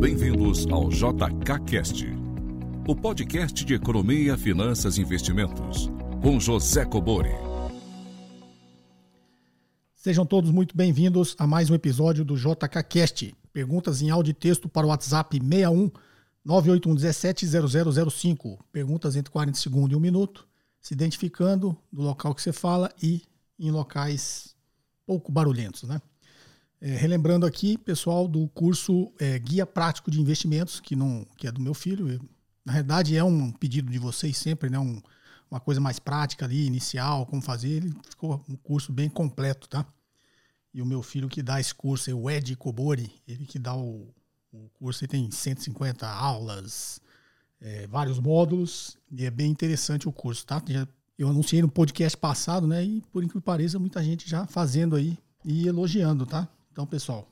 Bem-vindos ao JKCast, o podcast de economia, finanças e investimentos, com José Cobori. Sejam todos muito bem-vindos a mais um episódio do JKCast. Perguntas em áudio e texto para o WhatsApp 61 98117 0005. Perguntas entre 40 segundos e 1 minuto, se identificando do local que você fala e em locais pouco barulhentos, né? É, relembrando aqui, pessoal, do curso é, Guia Prático de Investimentos, que, não, que é do meu filho. Na verdade, é um pedido de vocês sempre, né? Um, uma coisa mais prática ali, inicial, como fazer. Ele ficou um curso bem completo, tá? E o meu filho que dá esse curso é o Ed Kobori, ele que dá o, o curso, ele tem 150 aulas, é, vários módulos, e é bem interessante o curso, tá? Já, eu anunciei no podcast passado, né? E por incrível que pareça, muita gente já fazendo aí e elogiando, tá? Então, pessoal,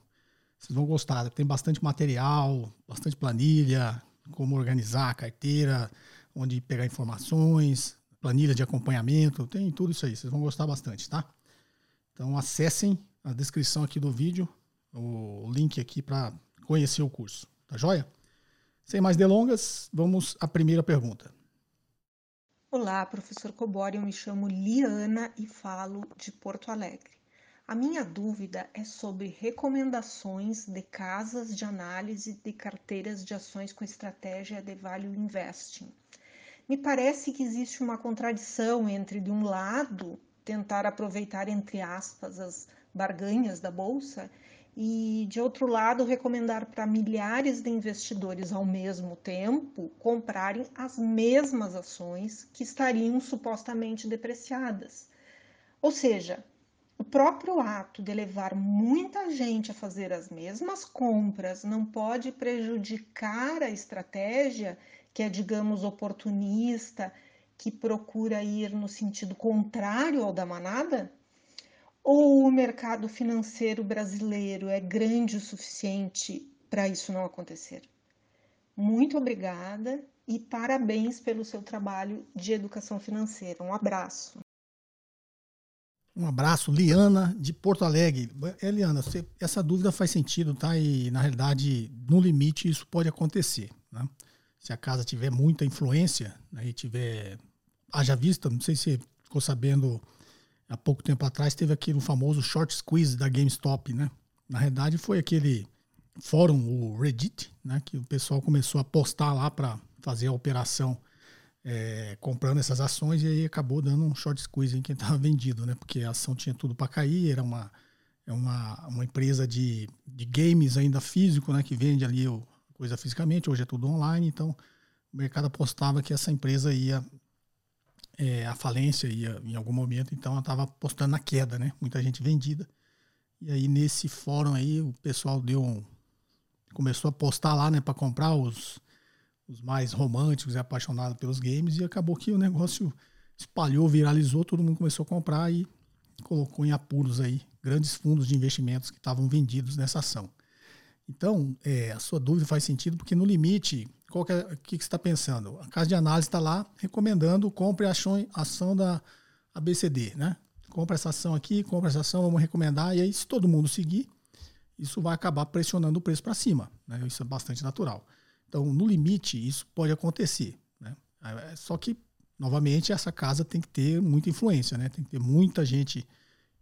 vocês vão gostar. Tem bastante material, bastante planilha, como organizar a carteira, onde pegar informações, planilha de acompanhamento, tem tudo isso aí. Vocês vão gostar bastante, tá? Então, acessem a descrição aqui do vídeo, o link aqui para conhecer o curso. Tá joia? Sem mais delongas, vamos à primeira pergunta. Olá, professor Cobori, eu me chamo Liana e falo de Porto Alegre. A minha dúvida é sobre recomendações de casas de análise de carteiras de ações com estratégia de value investing. Me parece que existe uma contradição entre, de um lado, tentar aproveitar, entre aspas, as barganhas da bolsa e, de outro lado, recomendar para milhares de investidores ao mesmo tempo comprarem as mesmas ações que estariam supostamente depreciadas. Ou seja, próprio ato de levar muita gente a fazer as mesmas compras não pode prejudicar a estratégia que é, digamos, oportunista, que procura ir no sentido contrário ao da manada? Ou o mercado financeiro brasileiro é grande o suficiente para isso não acontecer? Muito obrigada e parabéns pelo seu trabalho de educação financeira. Um abraço. Um abraço, Liana, de Porto Alegre. É, Liana, você, essa dúvida faz sentido, tá? E, na realidade, no limite, isso pode acontecer. Né? Se a casa tiver muita influência né, e tiver. Haja vista, não sei se ficou sabendo, há pouco tempo atrás, teve aquele famoso short squeeze da GameStop, né? Na realidade, foi aquele fórum, o Reddit, né? Que o pessoal começou a postar lá para fazer a operação é, comprando essas ações e aí acabou dando um short squeeze em quem estava vendido, né? Porque a ação tinha tudo para cair, era uma, é uma, uma empresa de, de games ainda físico, né? Que vende ali o, coisa fisicamente, hoje é tudo online, então o mercado apostava que essa empresa ia é, a falência ia em algum momento, então ela estava apostando na queda, né? Muita gente vendida. E aí nesse fórum aí o pessoal deu um, começou a postar lá, né, para comprar os os mais românticos e apaixonados pelos games, e acabou que o negócio espalhou, viralizou, todo mundo começou a comprar e colocou em apuros aí grandes fundos de investimentos que estavam vendidos nessa ação. Então, é, a sua dúvida faz sentido, porque no limite, qual que, é, que, que você está pensando? A casa de análise está lá recomendando compre a ação, da ABCD, né? Compre essa ação aqui, compre essa ação, vamos recomendar, e aí se todo mundo seguir, isso vai acabar pressionando o preço para cima. Né? Isso é bastante natural. Então, no limite, isso pode acontecer. Né? É, só que, novamente, essa casa tem que ter muita influência, né? tem que ter muita gente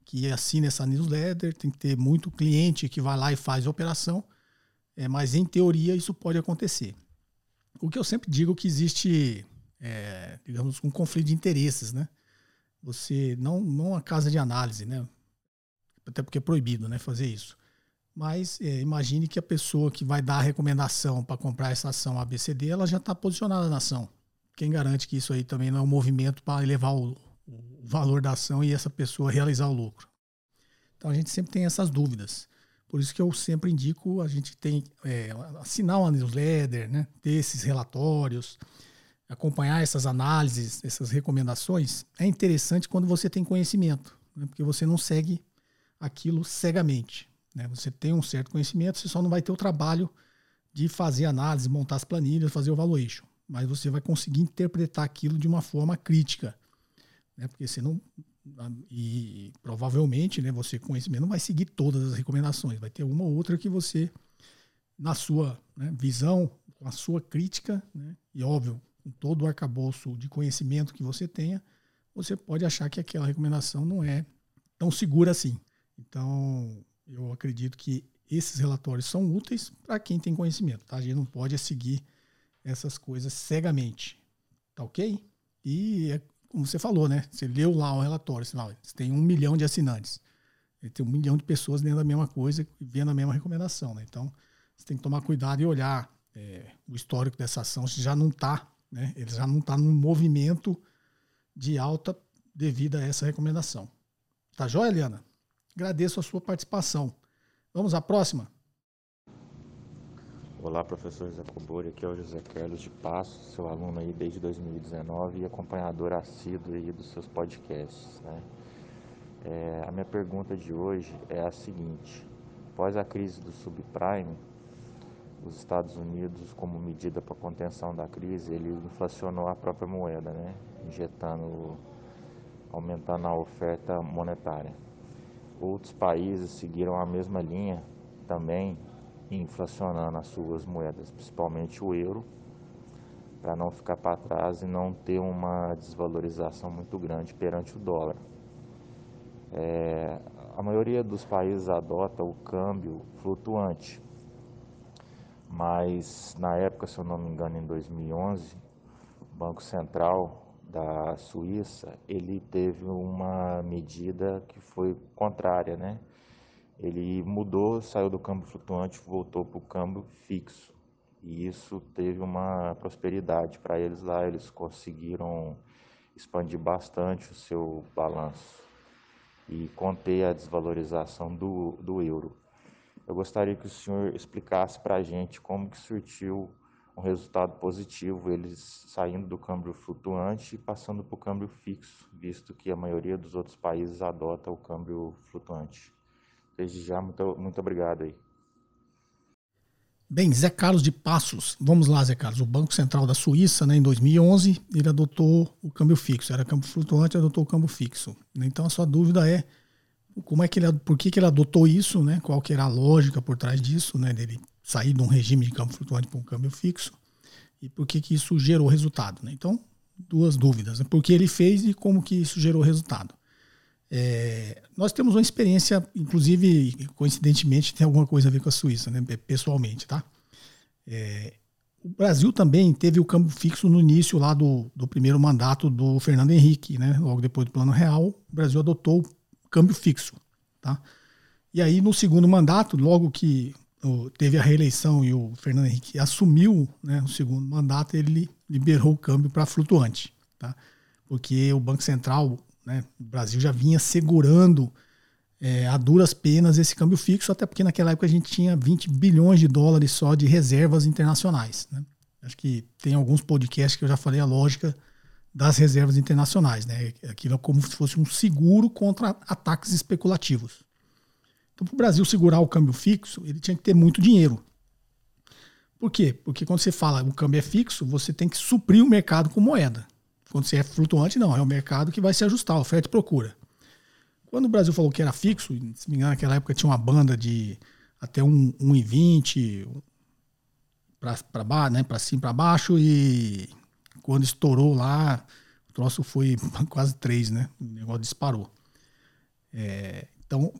que assina essa newsletter, tem que ter muito cliente que vai lá e faz a operação, é, mas em teoria isso pode acontecer. O que eu sempre digo que existe, é, digamos, um conflito de interesses, né? Você não, não a casa de análise, né? Até porque é proibido, né, fazer isso. Mas é, imagine que a pessoa que vai dar a recomendação para comprar essa ação ABCD, ela já está posicionada na ação. Quem garante que isso aí também não é um movimento para elevar o, o, valor da ação e essa pessoa realizar o lucro? Então a gente sempre tem essas dúvidas. Por isso que eu sempre indico a gente tem é, assinar uma newsletter, né? ter esses relatórios, acompanhar essas análises, essas recomendações. É interessante quando você tem conhecimento, né? porque você não segue aquilo cegamente. Né? Você tem um certo conhecimento, você só não vai ter o trabalho de fazer análise, montar as planilhas, fazer o valuation. Mas você vai conseguir interpretar aquilo de uma forma crítica. Né? Porque você não. E provavelmente né, você, conhecimento, não vai seguir todas as recomendações. Vai ter uma ou outra que você na sua né, visão, com a sua crítica, né, e óbvio, com todo o arcabouço de conhecimento que você tenha, você pode achar que aquela recomendação não é tão segura assim. Então, eu acredito que esses relatórios são úteis para quem tem conhecimento. Tá? A gente não pode seguir essas coisas cegamente. Tá ok? E é como você falou, né? Você leu lá o relatório, você, fala, você tem um milhão de assinantes. Tem um milhão de pessoas lendo a mesma coisa e vendo a mesma recomendação. Né? Então, você tem que tomar cuidado e olhar é, o histórico dessa ação, se já não está, né? Ele já não está num movimento de alta devido a essa recomendação. Tá joia, Eliana? Agradeço a sua participação. Vamos à próxima? Olá, professor José Cobori, aqui é o José Carlos de Passo, seu aluno aí desde 2019 e acompanhador assíduo aí dos seus podcasts, né? É, a minha pergunta de hoje é a seguinte: após a crise do subprime, os Estados Unidos, como medida para contenção da crise, ele inflacionou a própria moeda, né? injetando, aumentando a oferta monetária. Outros países seguiram a mesma linha também, inflacionando as suas moedas, principalmente o euro, para não ficar para trás e não ter uma desvalorização muito grande perante o dólar. É, a maioria dos países adota o câmbio flutuante, mas na época, se eu não me engano, em 2011, o Banco Central da Suíça, ele teve uma medida que foi contrária, né? Ele mudou, saiu do câmbio flutuante, voltou para o câmbio fixo. E isso teve uma prosperidade para eles lá, eles conseguiram expandir bastante o seu balanço e conter a desvalorização do, do euro. Eu gostaria que o senhor explicasse para a gente como que surtiu um resultado positivo, eles saindo do câmbio flutuante e passando para o câmbio fixo, visto que a maioria dos outros países adota o câmbio flutuante. Desde já, muito, muito obrigado aí. Bem, Zé Carlos de Passos. Vamos lá, Zé Carlos. O Banco Central da Suíça, né, em 2011, ele adotou o câmbio fixo. Era câmbio flutuante, adotou o câmbio fixo. Então a sua dúvida é como é que ele, por que, que ele adotou isso, né? Qual que era a lógica por trás disso, né? Dele sair de um regime de câmbio flutuante para um câmbio fixo e por que, que isso gerou resultado, né? Então, duas dúvidas, né? Por que ele fez e como que isso gerou resultado. É, nós temos uma experiência, inclusive, coincidentemente, tem alguma coisa a ver com a Suíça, né? pessoalmente, tá? É, o Brasil também teve o câmbio fixo no início lá do, do primeiro mandato do Fernando Henrique, né? Logo depois do Plano Real, o Brasil adotou o câmbio fixo, tá? E aí, no segundo mandato, logo que teve a reeleição e o Fernando Henrique assumiu né, o segundo mandato, ele liberou o câmbio para flutuante, tá? Porque o Banco Central né? O Brasil já vinha segurando é, a duras penas esse câmbio fixo, até porque naquela época a gente tinha 20 bilhões de dólares só de reservas internacionais. Né? Acho que tem alguns podcasts que eu já falei a lógica das reservas internacionais. Né? Aquilo é como se fosse um seguro contra ataques especulativos. Então, para o Brasil segurar o câmbio fixo, ele tinha que ter muito dinheiro. Por quê? Porque quando você fala o câmbio é fixo, você tem que suprir o mercado com moeda. Quando você é flutuante, não, é o mercado que vai se ajustar, oferta e procura. Quando o Brasil falou que era fixo, se me engano, naquela época tinha uma banda de até 1,20 para baixo, né, para cima para baixo e quando estourou lá, o troço foi quase 3, né? O negócio disparou. É, então,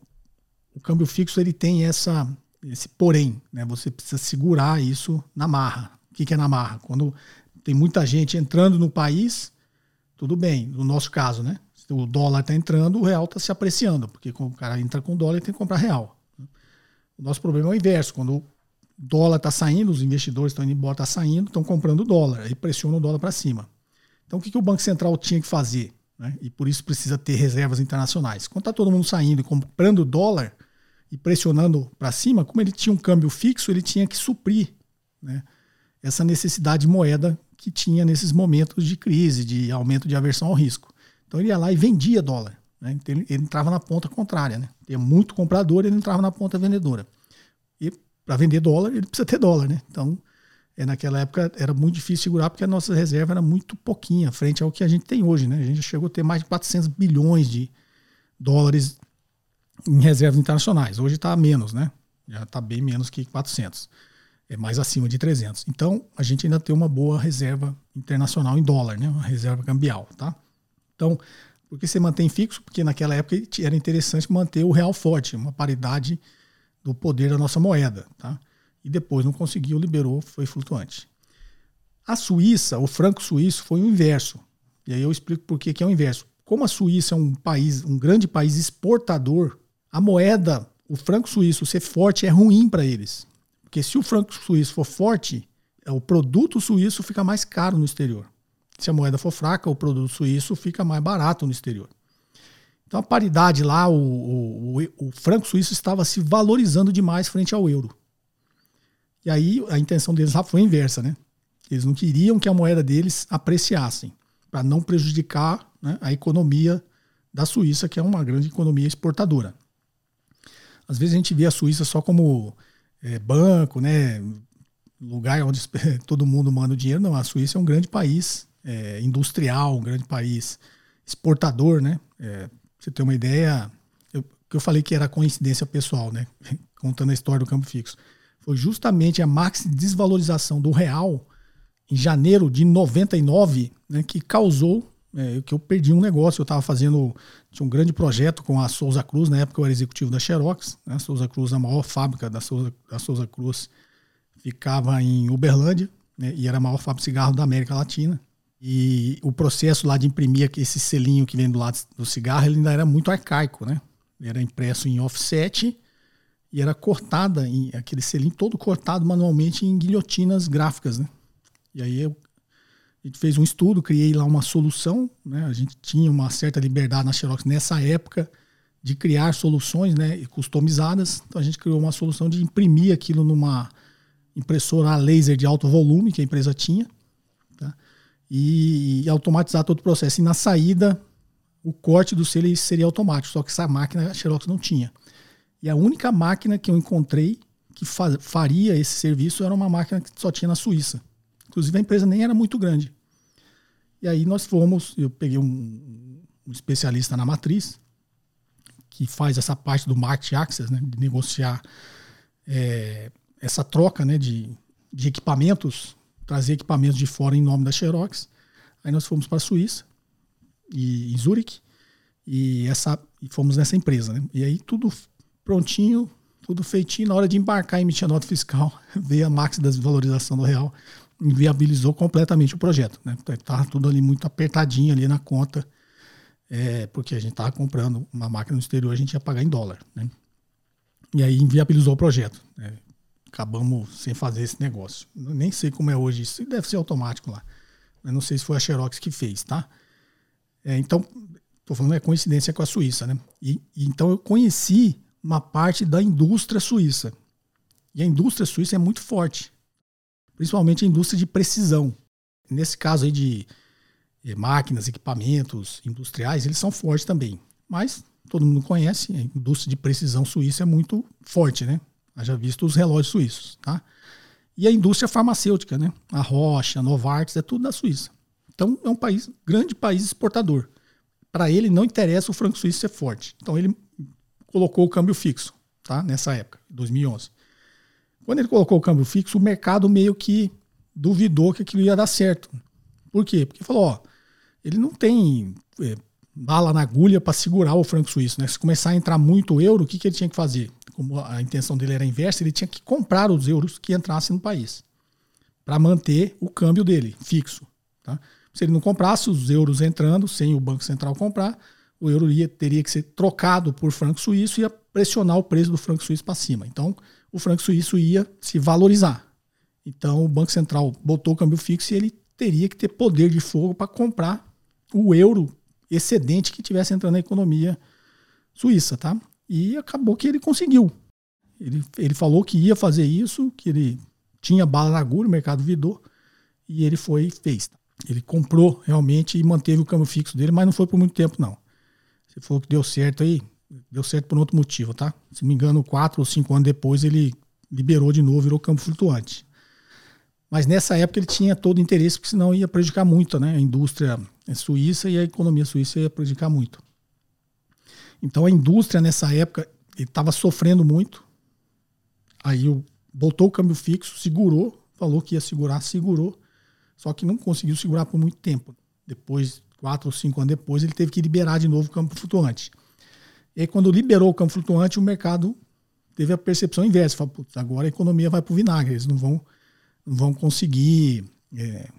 o câmbio fixo ele tem essa esse porém, né? Você precisa segurar isso na marra. O que, que é na marra? Quando tem muita gente entrando no país tudo bem, no nosso caso, né? Se o dólar está entrando, o real está se apreciando, porque o cara entra com dólar, ele tem que comprar real. O nosso problema é o inverso, quando o dólar está saindo, os investidores estão indo embora, está saindo, estão comprando dólar, aí pressiona o dólar para cima. Então o que, que o Banco Central tinha que fazer? Né? E por isso precisa ter reservas internacionais. Quando está todo mundo saindo e comprando dólar e pressionando para cima, como ele tinha um câmbio fixo, ele tinha que suprir né? essa necessidade de moeda que tinha nesses momentos de crise, de aumento de aversão ao risco. Então ele ia lá e vendia dólar. Né? Então ele, ele, entrava na ponta contrária. Né? Tinha muito comprador ele entrava na ponta vendedora. E para vender dólar, ele precisa ter dólar. Né? Então, é, naquela época era muito difícil segurar porque a nossa reserva era muito pouquinha frente ao que a gente tem hoje. Né? A gente chegou a ter mais de 400 bilhões de dólares em reservas internacionais. Hoje está menos, né? já está bem menos que 400. é mais acima de 300. Então, a gente ainda tem uma boa reserva internacional em dólar, né? uma reserva cambial. Tá? Então, por que você mantém fixo? Porque naquela época era interessante manter o real forte, uma paridade do poder da nossa moeda. Tá? E depois não conseguiu, liberou, foi flutuante. A Suíça, o franco suíço, foi o inverso. E aí eu explico por que, que é o inverso. Como a Suíça é um país, um grande país exportador, a moeda, o franco suíço ser forte é ruim para eles. Porque se o franco suíço for forte, é, o produto suíço fica mais caro no exterior. Se a moeda for fraca, o produto suíço fica mais barato no exterior. Então a paridade lá, o, o, o, franco suíço estava se valorizando demais frente ao euro. E aí a intenção deles lá foi inversa, né? Eles não queriam que a moeda deles apreciassem, para não prejudicar né, a economia da Suíça, que é uma grande economia exportadora. Às vezes a gente vê a Suíça só como é, banco, né, lugar onde todo mundo manda o dinheiro. Não, a Suíça é um grande país é, industrial, um grande país exportador, né? É, você ter uma ideia, eu, que eu falei que era coincidência pessoal, né? Contando a história do campo fixo. Foi justamente a máxima desvalorização do real em janeiro de 99 né, que causou é, que eu perdi um negócio. Eu estava fazendo, tinha um grande projeto com a Souza Cruz, na época eu era executivo da Xerox. Né, a Souza Cruz, a maior fábrica da Souza, da Souza Cruz, ficava em Uberlândia né, e era a maior fábrica de cigarro da América Latina. E o processo lá de imprimir esse selinho que vem do lado do cigarro, ele ainda era muito arcaico, né? Ele era impresso em offset e era cortada, aquele selinho todo cortado manualmente em guilhotinas gráficas, né? E aí eu, a gente fez um estudo, criei lá uma solução, né? A gente tinha uma certa liberdade na Xerox nessa época de criar soluções, né, customizadas. Então a gente criou uma solução de imprimir aquilo numa impressora laser de alto volume que a empresa tinha, tá? e, e, automatizar todo o processo. E na saída, o corte do selo seria automático, só que essa máquina a Xerox não tinha. E a única máquina que eu encontrei que faria esse serviço era uma máquina que só tinha na Suíça. Inclusive a empresa nem era muito grande. E aí nós fomos, eu peguei um, um especialista na matriz, que faz essa parte do market access, né, de negociar é, essa troca né, de, de equipamentos, trazer equipamentos de fora em nome da Xerox. Aí nós fomos para a Suíça, e, em Zurich, e, essa, e fomos nessa empresa. Né? E aí tudo prontinho, tudo feitinho. Na hora de embarcar e emitir a nota fiscal, veio a máxima da desvalorização do real inviabilizou completamente o projeto. Né? Estava tudo ali muito apertadinho ali na conta, é, porque a gente estava comprando uma máquina no exterior, a gente ia pagar em dólar. Né? E aí inviabilizou o projeto. Né? Acabamos sem fazer esse negócio. Nem sei como é hoje isso, deve ser automático lá. Eu não sei se foi a Xerox que fez, tá? É, então, estou falando é coincidência com a Suíça, né? E, e, então eu conheci uma parte da indústria suíça. E a indústria suíça é muito forte principalmente a indústria de precisão. Nesse caso aí de eh, máquinas, equipamentos industriais, eles são fortes também. Mas todo mundo conhece, a indústria de precisão suíça é muito forte, né? Já visto os relógios suíços, tá? E a indústria farmacêutica, né? A Rocha, a Novartis, é tudo da Suíça. Então é um país, grande país exportador. Para ele não interessa o franco suíço ser forte. Então ele colocou o câmbio fixo, tá? Nessa época, 2011. Quando ele colocou o câmbio fixo, o mercado meio que duvidou que aquilo ia dar certo. Por quê? Porque falou, ó, ele não tem é, bala na agulha para segurar o franco suíço, né? Se começar a entrar muito euro, o que, que ele tinha que fazer? Como a intenção dele era inversa, ele tinha que comprar os euros que entrassem no país para manter o câmbio dele fixo. Tá? Se ele não comprasse os euros entrando, sem o Banco Central comprar, o euro ia, teria que ser trocado por franco suíço e ia pressionar o preço do franco suíço para cima. Então, o franco suíço ia se valorizar. Então o Banco Central botou o câmbio fixo e ele teria que ter poder de fogo para comprar o euro excedente que tivesse entrando na economia suíça, tá? E acabou que ele conseguiu. Ele, ele falou que ia fazer isso, que ele tinha bala na agulha, o mercado vidou, e ele foi e fez. Ele comprou realmente e manteve o câmbio fixo dele, mas não foi por muito tempo, não. Você falou que deu certo aí, Deu certo por outro motivo, tá? Se não me engano, quatro ou cinco anos depois ele liberou de novo, virou campo flutuante. Mas nessa época ele tinha todo o interesse, porque senão ia prejudicar muito né? a indústria suíça e a economia suíça ia prejudicar muito. Então a indústria nessa época estava sofrendo muito. Aí botou o câmbio fixo, segurou, falou que ia segurar, segurou, só que não conseguiu segurar por muito tempo. Depois, quatro ou cinco anos depois, ele teve que liberar de novo o câmbio flutuante. E aí, quando liberou o câmbio flutuante, o mercado teve a percepção inversa. Falou, agora a economia vai para o vinagre, eles não vão, não vão conseguir é,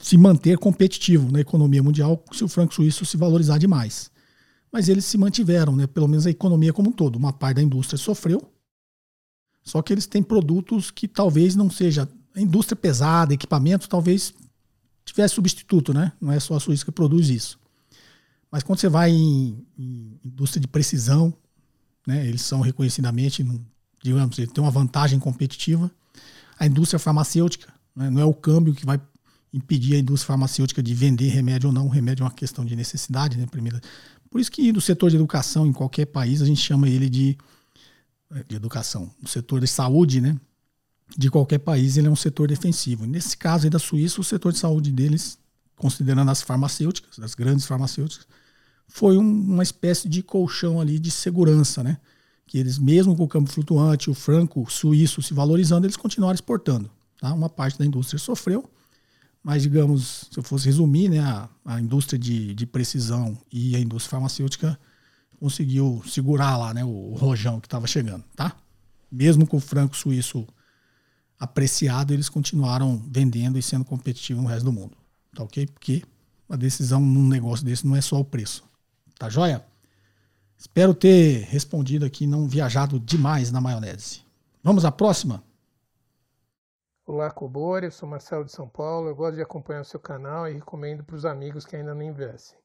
se manter competitivo na economia mundial se o franco suíço se valorizar demais. Mas eles se mantiveram, né? pelo menos a economia como um todo. Uma parte da indústria sofreu, só que eles têm produtos que talvez não seja a indústria pesada, equipamentos, talvez tivesse substituto, né? Não é só a Suíça que produz isso. Mas quando você vai em, em indústria de precisão, né? Eles são reconhecidamente, digamos, eles têm uma vantagem competitiva. A indústria farmacêutica, né? não é o câmbio que vai impedir a indústria farmacêutica de vender remédio ou não. O remédio é uma questão de necessidade, né? Primeiro. Por isso que no setor de educação, em qualquer país, a gente chama ele de, de educação. No setor de saúde, né? de qualquer país, ele é um setor defensivo. Nesse caso aí da Suíça, o setor de saúde deles, considerando as farmacêuticas, as grandes farmacêuticas, foi um, uma espécie de colchão ali de segurança, né? Que eles, mesmo com o campo flutuante, o franco suíço se valorizando, eles continuaram exportando. Tá? Uma parte da indústria sofreu, mas, digamos, se eu fosse resumir, né, a, a indústria de, de precisão e a indústria farmacêutica conseguiu segurar lá né, o, o rojão que estava chegando. Tá? Mesmo com o franco suíço apreciado, eles continuaram vendendo e sendo competitivos no resto do mundo. Tá ok? Porque a decisão num negócio desse não é só o preço. Tá joia? Espero ter respondido aqui, não viajado demais na maionese. Vamos à próxima? Olá, Cobori, eu sou Marcelo de São Paulo. Eu gosto de acompanhar o seu canal e recomendo para os amigos que ainda não investem.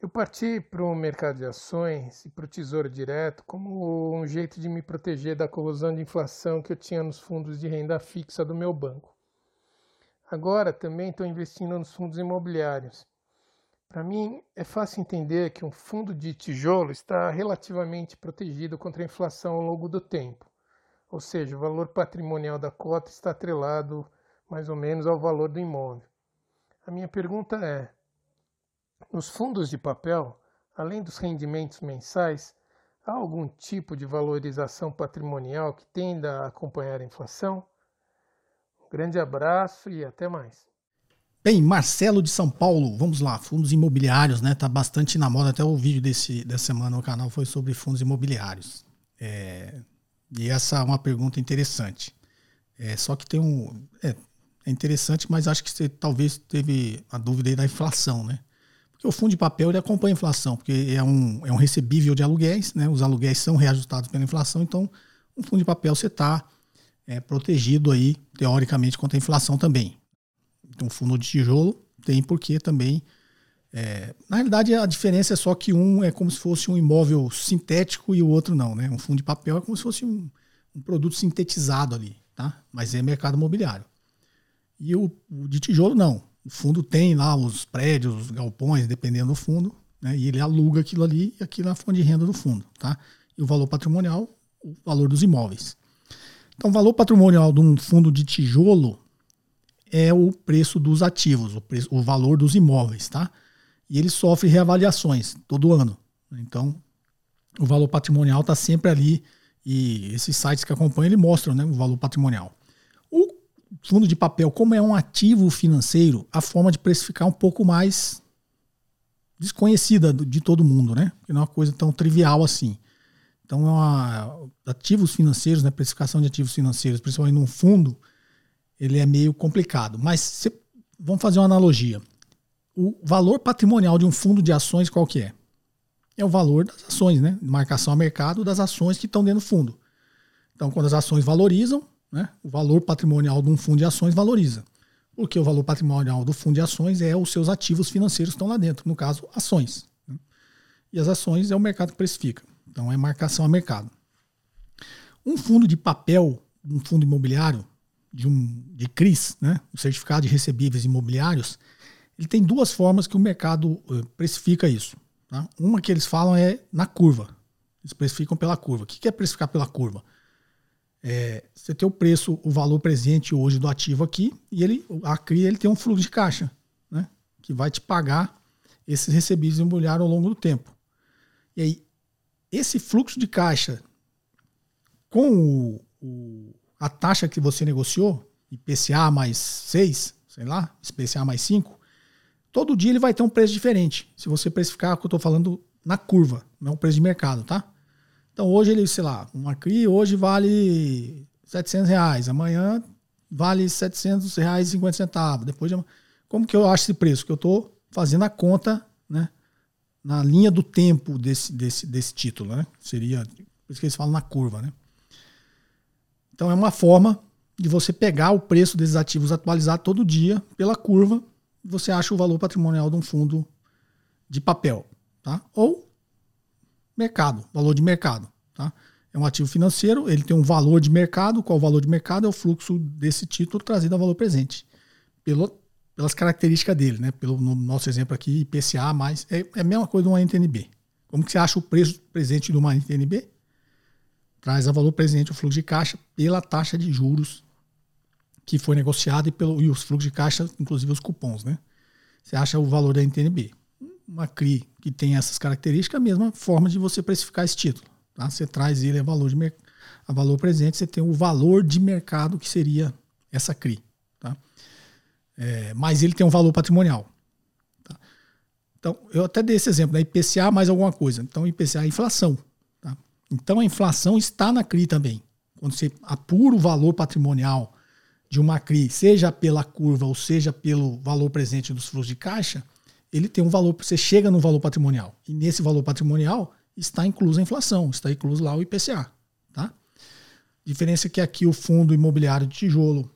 Eu parti para o mercado de ações e para o Tesouro Direto como um jeito de me proteger da corrosão de inflação que eu tinha nos fundos de renda fixa do meu banco. Agora também estou investindo nos fundos imobiliários. Para mim, é fácil entender que um fundo de tijolo está relativamente protegido contra a inflação ao longo do tempo, ou seja, o valor patrimonial da cota está atrelado mais ou menos ao valor do imóvel. A minha pergunta é: nos fundos de papel, além dos rendimentos mensais, há algum tipo de valorização patrimonial que tenda a acompanhar a inflação? Um grande abraço e até mais. Bem, Marcelo de São Paulo, vamos lá, fundos imobiliários, né? Tá bastante na moda, até o vídeo desse, dessa semana no canal foi sobre fundos imobiliários. É, e essa é uma pergunta interessante. É, só que tem um. É, é interessante, mas acho que você talvez teve a dúvida aí da inflação, né? Porque o fundo de papel ele acompanha a inflação, porque é um, é um recebível de aluguéis, né? os aluguéis são reajustados pela inflação, então um fundo de papel você está é, protegido aí, teoricamente, contra a inflação também. Então, fundo de tijolo tem porque também. É, na realidade, a diferença é só que um é como se fosse um imóvel sintético e o outro não. Né? Um fundo de papel é como se fosse um, um produto sintetizado ali, tá? mas é mercado imobiliário. E o, o de tijolo não. O fundo tem lá os prédios, os galpões, dependendo do fundo, né? e ele aluga aquilo ali e aquilo é a fonte de renda do fundo. Tá? E o valor patrimonial, o valor dos imóveis. Então, o valor patrimonial de um fundo de tijolo é o preço dos ativos, o, preço, o valor dos imóveis. Tá? E ele sofre reavaliações todo ano. Então, o valor patrimonial está sempre ali e esses sites que acompanham ele mostram né, o valor patrimonial. O fundo de papel, como é um ativo financeiro, a forma de precificar é um pouco mais desconhecida de todo mundo, né? Porque não é uma coisa tão trivial assim. Então, é uma, ativos financeiros, né, precificação de ativos financeiros, principalmente num fundo, ele é meio complicado. Mas se, vamos fazer uma analogia. O valor patrimonial de um fundo de ações qual que é? É o valor das ações, né? Marcação a mercado das ações que estão dentro do fundo. Então, quando as ações valorizam, né? O valor patrimonial de um fundo de ações valoriza. Porque o valor patrimonial do fundo de ações é os seus ativos financeiros que estão lá dentro, no caso, ações. Né? E as ações é o mercado que precifica. Então é marcação a mercado. Um fundo de papel, um fundo imobiliário, de um de CRIs, né? o certificado de recebíveis imobiliários, ele tem duas formas que o mercado eh, precifica isso. Tá? Uma que eles falam é na curva. Eles precificam pela curva. O que é precificar pela curva? É, você tem o preço, o valor presente hoje do ativo aqui, e ele, a CRI ele tem um fluxo de caixa, né? Que vai te pagar esses recebíveis imobiliários ao longo do tempo. E aí, esse fluxo de caixa com o, o, a taxa que você negociou, IPCA mais 6, sei lá, IPCA mais 5, todo dia ele vai ter um preço diferente. Se você precificar, o que eu estou falando na curva, não é o preço de mercado, tá? Então hoje ele, sei lá, uma CRI hoje vale 700 reais, amanhã vale 700 reais e 50 centavos, depois de... Como que eu acho esse preço? Que eu estou fazendo a conta, né? Na linha do tempo desse, desse, desse título, né? Seria, por isso que eles falam na curva, né? Então é uma forma de você pegar o preço desses ativos atualizar todo dia pela curva, você acha o valor patrimonial de um fundo de papel, tá? Ou mercado, valor de mercado, tá? É um ativo financeiro, ele tem um valor de mercado, qual o valor de mercado é o fluxo desse título trazido a valor presente. Pelo, pelas características dele, né? Pelo no nosso exemplo aqui, IPCA mais é, é a mesma coisa de uma NTNB. Como que você acha o preço presente de uma NTNB? Traz a valor presente o fluxo de caixa pela taxa de juros que foi negociado e, pelo, e os fluxos de caixa, inclusive os cupons, né? Você acha o valor da NTNB. Uma CRI que tem essas características, a mesma forma de você precificar esse título. Tá? Você traz ele a valor, de a valor presente, você tem o valor de mercado que seria essa CRI. Tá? É, mas ele tem um valor patrimonial. Tá? Então, eu até dei esse exemplo, né? IPCA mais alguma coisa. Então, IPCA é inflação. Então, a inflação está na CRI também. Quando você apura o valor patrimonial de uma CRI, seja pela curva ou seja pelo valor presente dos fluxos de caixa, ele tem um valor, você chega no valor patrimonial. E nesse valor patrimonial está inclusa a inflação, está incluso lá o IPCA. Tá? Diferença é que aqui o fundo imobiliário de tijolo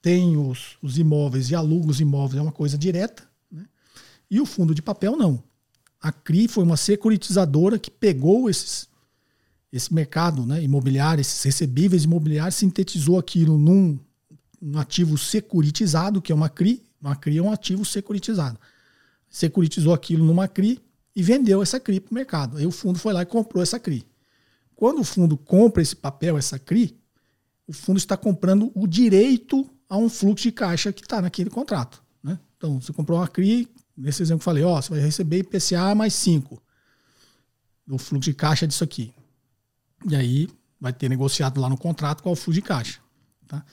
tem os, os imóveis e aluga os imóveis, é uma coisa direta. Né? E o fundo de papel não. A CRI foi uma securitizadora que pegou esses, esse mercado né, imobiliário, esses recebíveis imobiliários, sintetizou aquilo num um ativo securitizado, que é uma CRI. Uma CRI é um ativo securitizado. Securitizou aquilo numa CRI e vendeu essa CRI para o mercado. Aí o fundo foi lá e comprou essa CRI. Quando o fundo compra esse papel, essa CRI, o fundo está comprando o direito a um fluxo de caixa que está naquele contrato. Né? Então, você comprou uma CRI, nesse exemplo que eu falei, ó, você vai receber IPCA mais 5 do fluxo de caixa disso aqui. E aí vai ter negociado lá no contrato qual o fluxo de caixa. Tá?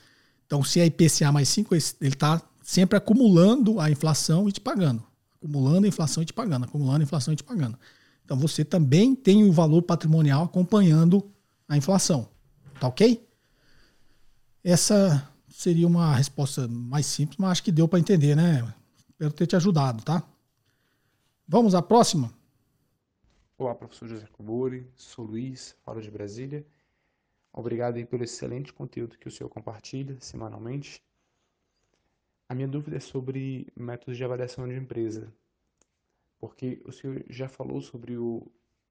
Então, se é IPCA mais 5, ele está sempre acumulando a inflação e te pagando. Acumulando a inflação e te pagando, acumulando a inflação e te pagando. Então, você também tem o valor patrimonial acompanhando a inflação. Tá ok? Essa seria uma resposta mais simples, mas acho que deu para entender, né? Espero ter te ajudado, tá? Vamos à próxima? Olá, professor José Cobori, sou Luiz, falo de Brasília. Obrigado aí pelo excelente conteúdo que o senhor compartilha semanalmente. A minha dúvida é sobre métodos de avaliação de empresa, porque o senhor já falou sobre o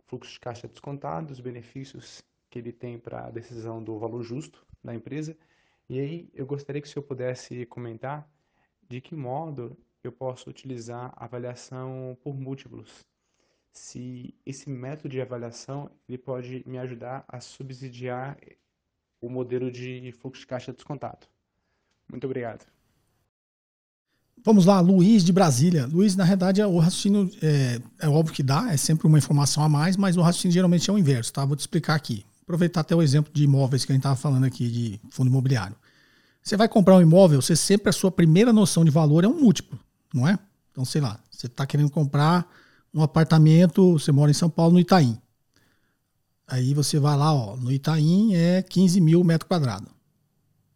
fluxo de caixa descontado, os benefícios que ele tem para a decisão do valor justo da empresa, e aí eu gostaria que o senhor pudesse comentar de que modo eu posso utilizar a avaliação por múltiplos. Se esse método de avaliação ele pode me ajudar a subsidiar o modelo de fluxo de caixa descontado. Muito obrigado. Vamos lá, Luiz de Brasília. Luiz, na verdade, o raciocínio é, é, óbvio que dá, é sempre uma informação a mais, mas o raciocínio geralmente é o inverso, tá? Vou te explicar aqui. Aproveitar até o exemplo de imóveis que a gente estava falando aqui, de fundo imobiliário. Você vai comprar um imóvel, você sempre a sua primeira noção de valor é um múltiplo, não é? Então, sei lá, você está querendo comprar um apartamento, você mora em São Paulo, no Itaim. Aí você vai lá, ó, no Itaim é 15 mil metros quadrados.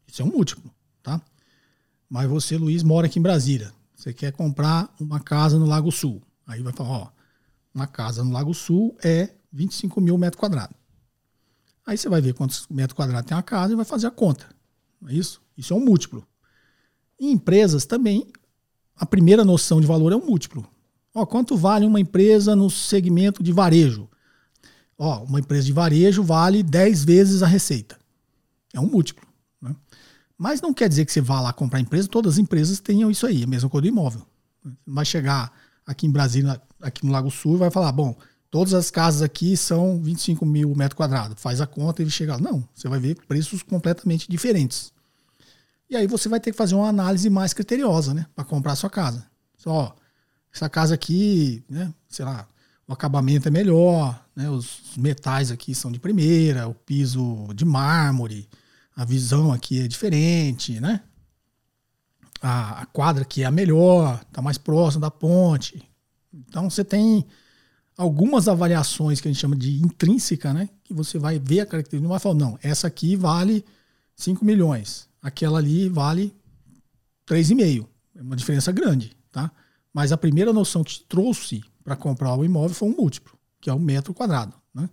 Isso é um múltiplo, tá? Mas você, Luiz, mora aqui em Brasília. Você quer comprar uma casa no Lago Sul. Aí vai falar, ó, uma casa no Lago Sul é 25 mil metros quadrados. Aí você vai ver quantos metros quadrados tem a casa e vai fazer a conta. Não é isso? Isso é um múltiplo. Em empresas também, a primeira noção de valor é um múltiplo. Ó, quanto vale uma empresa no segmento de varejo? Ó, uma empresa de varejo vale 10 vezes a receita. É um múltiplo. Né? Mas não quer dizer que você vá lá comprar empresa, todas as empresas tenham isso aí, a mesma coisa do imóvel. Vai chegar aqui em Brasília, aqui no Lago Sul, e vai falar: bom, todas as casas aqui são 25 mil metros quadrados. Faz a conta e chega. Não, você vai ver preços completamente diferentes. E aí você vai ter que fazer uma análise mais criteriosa, né? Para comprar a sua casa. Só, essa casa aqui, né? Sei lá, o acabamento é melhor, né? Os metais aqui são de primeira, o piso de mármore, a visão aqui é diferente, né? A, a quadra aqui é a melhor, está mais próxima da ponte. Então você tem algumas avaliações que a gente chama de intrínseca, né? Que você vai ver a característica e vai falar, não, essa aqui vale 5 milhões, aquela ali vale 3,5. É uma diferença grande, tá? Mas a primeira noção que trouxe para comprar o imóvel foi um múltiplo, que é o metro quadrado, né?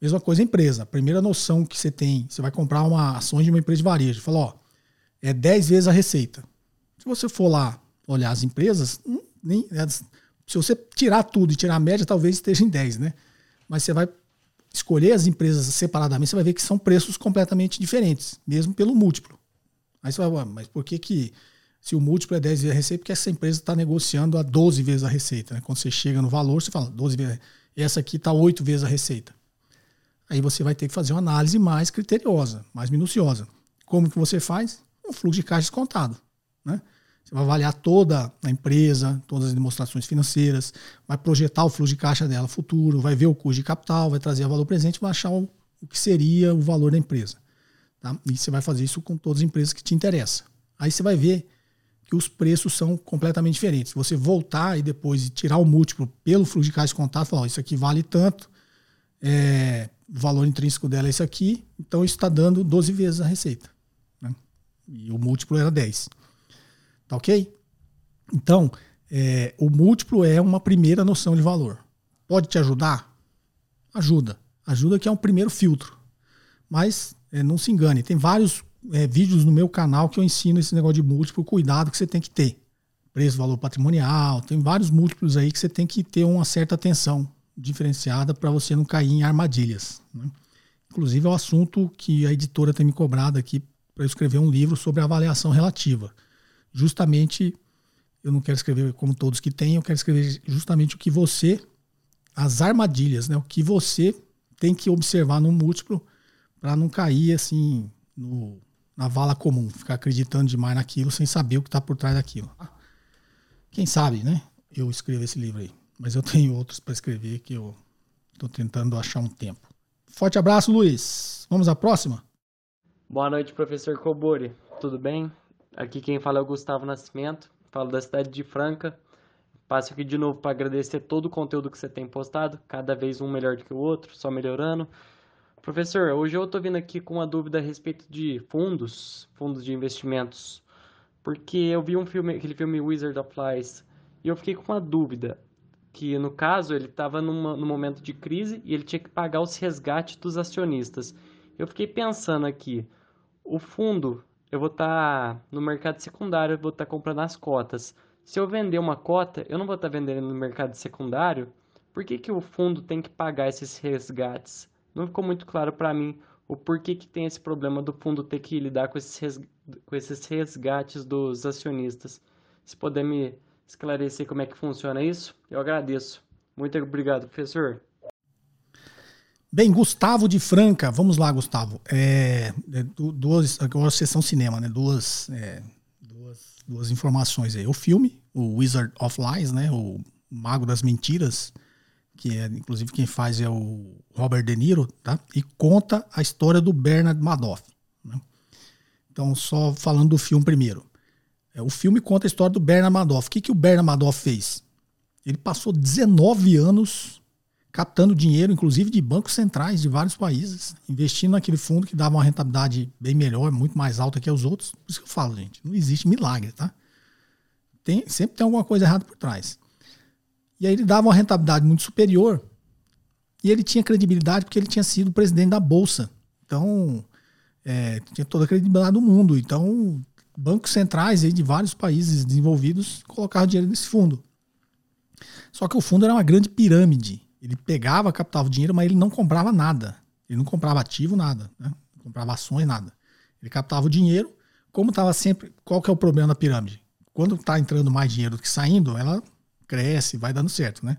Mesma coisa empresa. A primeira noção que você tem, você vai comprar uma ação de uma empresa de varejo, fala, ó, é 10 vezes a receita. Se você for lá olhar as empresas, hum, nem, é se você tirar tudo e tirar a média, talvez esteja em 10, né? Mas você vai escolher as empresas separadamente, você vai ver que são preços completamente diferentes, mesmo pelo múltiplo. Aí você vai, mas por que que se o múltiplo é 10 vezes a receita, porque essa empresa está negociando a 12 vezes a receita, né? Quando você chega no valor, você fala 12 vezes, e essa aqui está 8 vezes a receita. Aí você vai ter que fazer uma análise mais criteriosa, mais minuciosa. Como que você faz? Um fluxo de caixa descontado, né? Você vai avaliar toda a empresa, todas as demonstrações financeiras, vai projetar o fluxo de caixa dela futuro, vai ver o custo de capital, vai trazer o valor presente, vai achar o, o que seria o valor da empresa. Tá? E você vai fazer isso com todas as empresas que te interessam. Aí você vai ver que os preços são completamente diferentes. Você voltar e depois tirar o múltiplo pelo fluxo de caixa de contato, falar, oh, isso aqui vale tanto, é, o valor intrínseco dela é esse aqui, então isso está dando 12 vezes a receita. Né? E o múltiplo era 10. Tá ok? Então, é, o múltiplo é uma primeira noção de valor. Pode te ajudar? Ajuda. Ajuda que é um primeiro filtro. Mas é, não se engane, tem vários é, vídeos no meu canal que eu ensino esse negócio de múltiplo, cuidado que você tem que ter. Preço, valor patrimonial, tem vários múltiplos aí que você tem que ter uma certa atenção diferenciada para você não cair em armadilhas. Né? Inclusive é o um assunto que a editora tem me cobrado aqui para escrever um livro sobre avaliação relativa justamente, eu não quero escrever como todos que têm, eu quero escrever justamente o que você, as armadilhas, né? O que você tem que observar no múltiplo para não cair assim no, na vala comum, ficar acreditando demais naquilo sem saber o que está por trás daquilo. Quem sabe, né? Eu escrevo esse livro aí. Mas eu tenho outros para escrever que eu estou tentando achar um tempo. Forte abraço, Luiz. Vamos à próxima? Boa noite, professor Cobori. Tudo bem? Aqui quem fala é o Gustavo Nascimento, falo da cidade de Franca. Passo aqui de novo para agradecer todo o conteúdo que você tem postado, cada vez um melhor do que o outro, só melhorando. Professor, hoje eu estou vindo aqui com uma dúvida a respeito de fundos, fundos de investimentos, porque eu vi um filme, aquele filme Wizard of Lies, e eu fiquei com uma dúvida, que no caso ele estava num momento de crise e ele tinha que pagar os resgates dos acionistas. Eu fiquei pensando aqui, o fundo eu vou estar tá no mercado secundário, vou estar tá comprando as cotas. Se eu vender uma cota, eu não vou estar tá vendendo no mercado secundário. Por que, que o fundo tem que pagar esses resgates? Não ficou muito claro para mim o porquê que tem esse problema do fundo ter que lidar com esses, com esses resgates dos acionistas. Se puder me esclarecer como é que funciona isso, eu agradeço. Muito obrigado, professor. Bem, Gustavo de Franca, vamos lá, Gustavo. É, é duas, agora sessão cinema, né? Duas, é, duas, duas informações aí. O filme, o Wizard of Lies, né? O Mago das Mentiras, que é, inclusive quem faz é o Robert De Niro, tá? E conta a história do Bernard Madoff. Né? Então, só falando do filme primeiro. É, o filme conta a história do Bernard Madoff. O que, que o Bernard Madoff fez? Ele passou 19 anos captando dinheiro, inclusive de bancos centrais de vários países, investindo naquele fundo que dava uma rentabilidade bem melhor, muito mais alta que os outros. Por isso que eu falo, gente, não existe milagre, tá? Tem, sempre tem alguma coisa errada por trás. E aí ele dava uma rentabilidade muito superior e ele tinha credibilidade porque ele tinha sido presidente da Bolsa. Então, é, tinha toda a credibilidade do mundo. Então, bancos centrais aí de vários países desenvolvidos colocavam dinheiro nesse fundo. Só que o fundo era uma grande pirâmide ele pegava, captava o dinheiro, mas ele não comprava nada. Ele não comprava ativo, nada. Né? Não comprava ações, nada. Ele captava o dinheiro. Como estava sempre. Qual que é o problema da pirâmide? Quando está entrando mais dinheiro do que saindo, ela cresce, vai dando certo, né?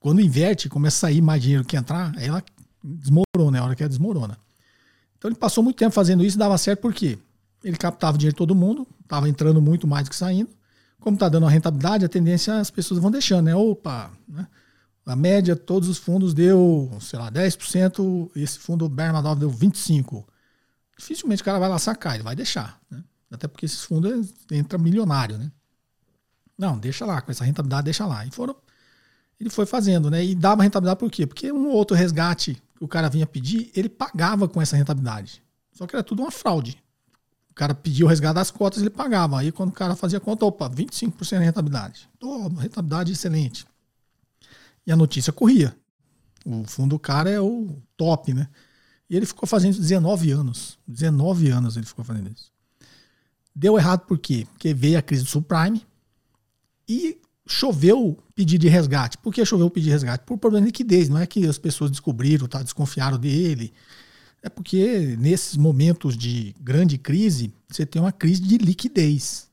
Quando inverte, começa a sair mais dinheiro que entrar, aí ela desmorona, é a hora que ela desmorona. Então ele passou muito tempo fazendo isso e dava certo porque ele captava dinheiro de todo mundo, estava entrando muito mais do que saindo. Como está dando uma rentabilidade, a tendência as pessoas vão deixando, né? Opa, né? A média, todos os fundos deu, sei lá, 10%, esse fundo Bear Madoff deu 25%. dificilmente o cara vai lá sacar, ele vai deixar. Né? Até porque esses fundos entra milionário, né? Não, deixa lá, com essa rentabilidade, deixa lá. E foram. Ele foi fazendo, né? E dava rentabilidade por quê? Porque um outro resgate que o cara vinha pedir, ele pagava com essa rentabilidade. Só que era tudo uma fraude. O cara pedia o resgate das cotas, ele pagava. Aí quando o cara fazia conta, opa, 25% de rentabilidade. Toma, rentabilidade excelente. E a notícia corria. O fundo do cara é o top, né? E ele ficou fazendo 19 anos. 19 anos ele ficou fazendo isso. Deu errado por quê? Porque veio a crise do subprime e choveu pedido de resgate. Por que choveu pedido de resgate? Por problema de liquidez. Não é que as pessoas descobriram, tá, desconfiaram dele. É porque nesses momentos de grande crise, você tem uma crise de liquidez.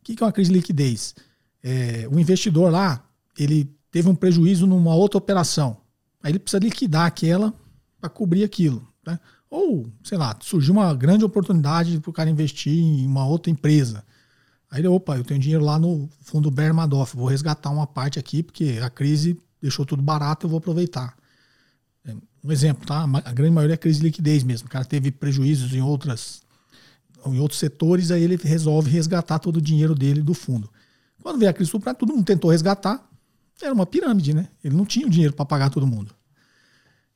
O que é uma crise de liquidez? É, o investidor lá, ele teve um prejuízo numa outra operação. Aí ele precisa liquidar aquela para cobrir aquilo. Né? Ou, sei lá, surgiu uma grande oportunidade para o cara investir em uma outra empresa. Aí ele, opa, eu tenho dinheiro lá no fundo Bear Madoff, vou resgatar uma parte aqui, porque a crise deixou tudo barato, eu vou aproveitar. É, um exemplo, tá? A grande maioria é crise de liquidez mesmo. O cara teve prejuízos em outras em outros setores, aí ele resolve resgatar todo o dinheiro dele do fundo. Quando veio a crise subprime, todo mundo tentou resgatar, era uma pirâmide, né? Ele não tinha o dinheiro para pagar todo mundo.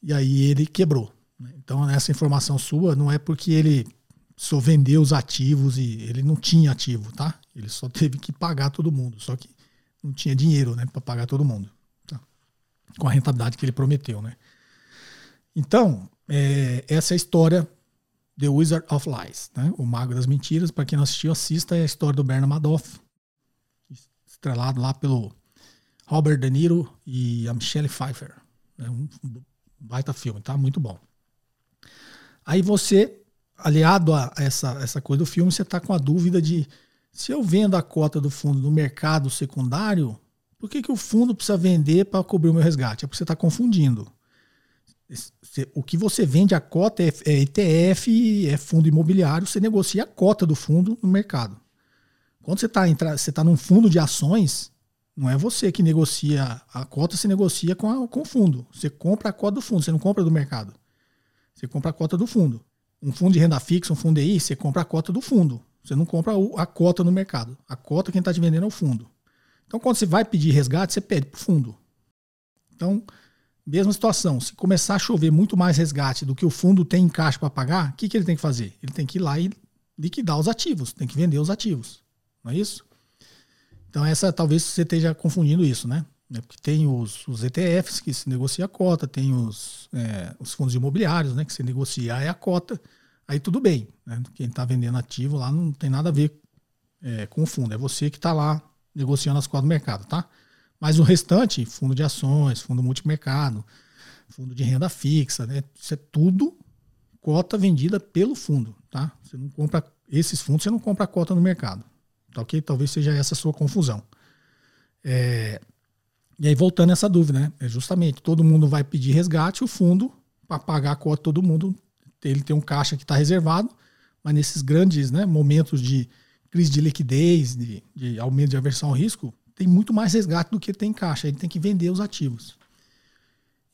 E aí ele quebrou. Né? Então, essa informação sua não é porque ele só vendeu os ativos e ele não tinha ativo, tá? Ele só teve que pagar todo mundo, só que não tinha dinheiro, né, para pagar todo mundo, tá? com a rentabilidade que ele prometeu, né? Então, é, essa é a história The Wizard of Lies, né? O Mago das Mentiras. Para quem não assistiu, assista é a história do Bernard Madoff, estrelado lá pelo Robert De Niro e a Michelle Pfeiffer. É um baita filme, tá? Muito bom. Aí você, aliado a essa, essa coisa do filme, você está com a dúvida de se eu vendo a cota do fundo no mercado secundário, por que, que o fundo precisa vender para cobrir o meu resgate? É porque você está confundindo. O que você vende a cota é, é ETF, é fundo imobiliário, você negocia a cota do fundo no mercado. Quando você está você tá num fundo de ações, não é você que negocia a cota, você negocia com, a, com o fundo. Você compra a cota do fundo, você não compra do mercado. Você compra a cota do fundo. Um fundo de renda fixa, um fundo DI, você compra a cota do fundo. Você não compra a cota no mercado. A cota quem está te vendendo é o fundo. Então, quando você vai pedir resgate, você pede para o fundo. Então, mesma situação. Se começar a chover muito mais resgate do que o fundo tem em caixa para pagar, o que, que ele tem que fazer? Ele tem que ir lá e liquidar os ativos, tem que vender os ativos. Não é isso? Então, essa talvez você esteja confundindo isso, né? É porque tem os, os, ETFs que se negocia a cota, tem os, é, os fundos imobiliários, né? Que se negocia é a cota. Aí tudo bem. Né? Quem está vendendo ativo lá não tem nada a ver é, com o fundo. É você que está lá negociando as cotas do mercado, tá? Mas o restante, fundo de ações, fundo multimercado, fundo de renda fixa, né? Isso é tudo cota vendida pelo fundo, tá? Você não compra esses fundos, você não compra a cota no mercado. Tá ok? Talvez seja essa a sua confusão. É, e aí, voltando essa dúvida, né? É justamente todo mundo vai pedir resgate, o fundo, para pagar a cota, todo mundo, ele tem um caixa que está reservado, mas nesses grandes né, momentos de crise de liquidez, de, de aumento de aversão ao risco, tem muito mais resgate do que tem caixa. Ele tem que vender os ativos.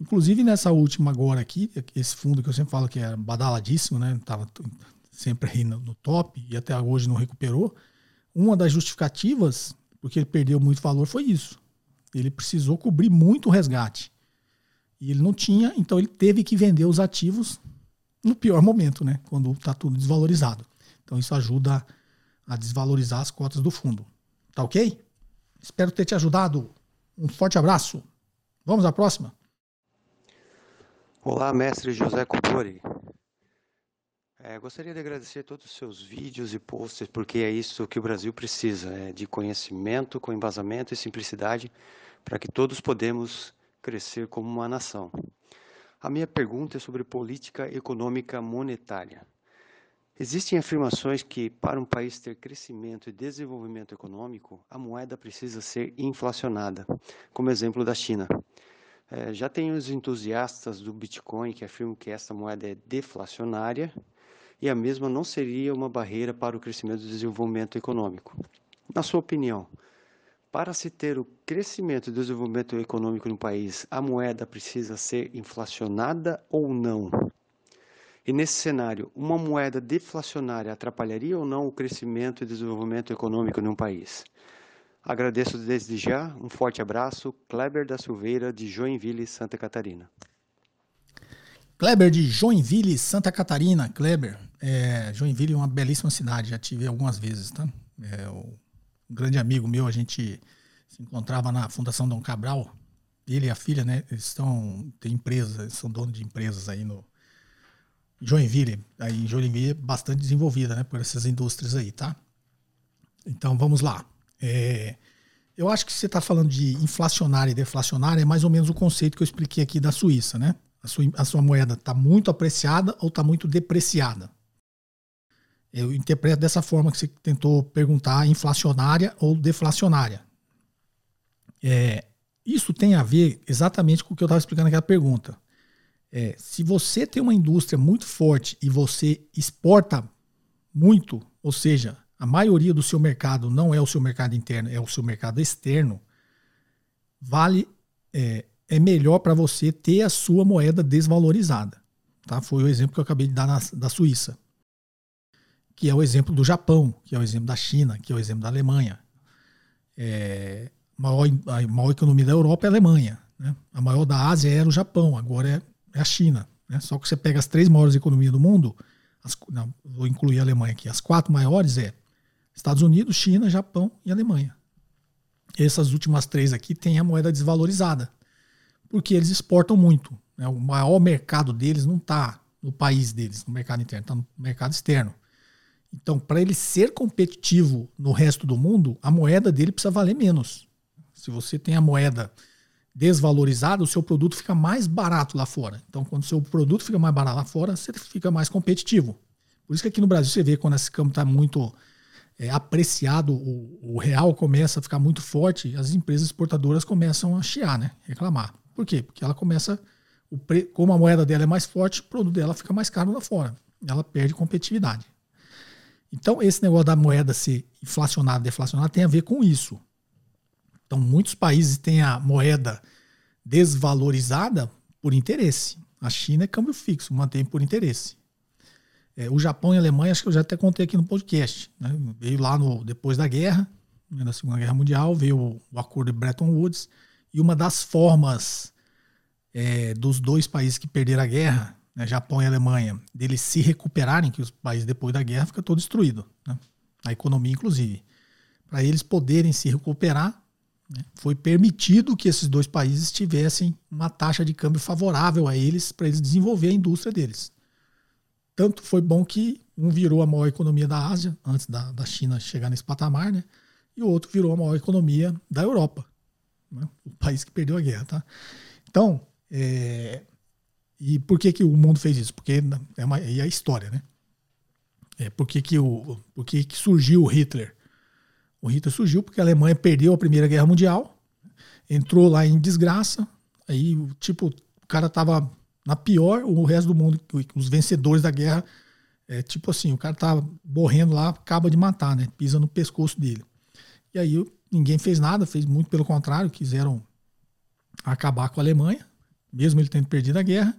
Inclusive nessa última agora aqui, esse fundo que eu sempre falo que é badaladíssimo, né? Estava sempre aí no, no top e até hoje não recuperou uma das justificativas, porque ele perdeu muito valor, foi isso. Ele precisou cobrir muito o resgate. E ele não tinha, então ele teve que vender os ativos no pior momento, né? Quando está tudo desvalorizado. Então isso ajuda a desvalorizar as cotas do fundo. Tá ok? Espero ter te ajudado. Um forte abraço. Vamos à próxima. Olá, mestre José Cobori. É, gostaria de agradecer todos os seus vídeos e posts, porque é isso que o Brasil precisa, é de conhecimento com embasamento e simplicidade para que todos podemos crescer como uma nação. A minha pergunta é sobre política econômica monetária. Existem afirmações que, para um país ter crescimento e desenvolvimento econômico, a moeda precisa ser inflacionada, como exemplo da China. É, já tem os entusiastas do Bitcoin que afirmam que essa moeda é deflacionária e a mesma não seria uma barreira para o crescimento e desenvolvimento econômico. Na sua opinião, para se ter o crescimento e desenvolvimento econômico no país, a moeda precisa ser inflacionada ou não? E nesse cenário, uma moeda deflacionária atrapalharia ou não o crescimento e desenvolvimento econômico um país? Agradeço desde já. Um forte abraço. Kleber da Silveira, de Joinville, Santa Catarina. Kleber de Joinville, Santa Catarina. Kleber, é, Joinville é uma belíssima cidade, já tive algumas vezes, tá? É, um grande amigo meu, a gente se encontrava na Fundação Dom Cabral. Ele e a filha, né? Eles estão tem empresas, são donos de empresas aí no Joinville. Aí Joinville é bastante desenvolvida, né? Por essas indústrias aí, tá? Então vamos lá. É, eu acho que você está falando de inflacionária e deflacionária é mais ou menos o conceito que eu expliquei aqui da Suíça, né? A sua, a sua moeda está muito apreciada ou está muito depreciada. Eu interpreto dessa forma que você tentou perguntar, inflacionária ou deflacionária. É, isso tem a ver exatamente com o que eu estava explicando naquela pergunta. É, se você tem uma indústria muito forte e você exporta muito, ou seja, a maioria do seu mercado não é o seu mercado interno, é o seu mercado externo, vale é, é melhor para você ter a sua moeda desvalorizada. Tá? Foi o exemplo que eu acabei de dar na, da Suíça, que é o exemplo do Japão, que é o exemplo da China, que é o exemplo da Alemanha. É, maior, a maior economia da Europa é a Alemanha. Né? A maior da Ásia era o Japão, agora é, é a China. Né? Só que você pega as três maiores economias do mundo, as, não, vou incluir a Alemanha aqui, as quatro maiores é Estados Unidos, China, Japão e Alemanha. Essas últimas três aqui têm a moeda desvalorizada, porque eles exportam muito. Né? O maior mercado deles não está no país deles, no mercado interno, está no mercado externo. Então, para ele ser competitivo no resto do mundo, a moeda dele precisa valer menos. Se você tem a moeda desvalorizada, o seu produto fica mais barato lá fora. Então, quando o seu produto fica mais barato lá fora, você fica mais competitivo. Por isso que aqui no Brasil você vê quando esse campo está muito é, apreciado, o, o, real começa a ficar muito forte, as empresas exportadoras começam a chiar, né? Reclamar. Por quê? Porque ela começa, pre, como a moeda dela é mais forte, o produto dela fica mais caro lá fora. Ela perde competitividade. Então, esse negócio da moeda ser inflacionada, deflacionada, tem a ver com isso. Então, muitos países têm a moeda desvalorizada por interesse. A China é câmbio fixo, mantém por interesse. É, o Japão e a Alemanha, acho que eu já até contei aqui no podcast. Né? Veio lá no, depois da guerra, né, na Segunda Guerra Mundial, veio o, o acordo de Bretton Woods. E uma das formas é, dos dois países que perderam a guerra, né, Japão e Alemanha, deles se recuperarem, que os países depois da guerra fica todo destruído, né? a economia inclusive. Para eles poderem se recuperar, né, foi permitido que esses dois países tivessem uma taxa de câmbio favorável a eles para eles desenvolver a indústria deles. Tanto foi bom que um virou a maior economia da Ásia, antes da, da China chegar nesse patamar, né? E o outro virou a maior economia da Europa, né? o país que perdeu a guerra, tá? Então, é, e por que, que o mundo fez isso? Porque é uma, é a história, né? É, por que, que, o, por que, que surgiu o Hitler? O Hitler surgiu porque a Alemanha perdeu a Primeira Guerra Mundial, entrou lá em desgraça, aí, tipo, o cara tava na pior, o resto do mundo, os vencedores da guerra, é tipo assim, o cara tá morrendo lá, acaba de matar, né? Pisa no pescoço dele. E aí ninguém fez nada, fez muito pelo contrário, quiseram acabar com a Alemanha, mesmo ele tendo perdido a guerra.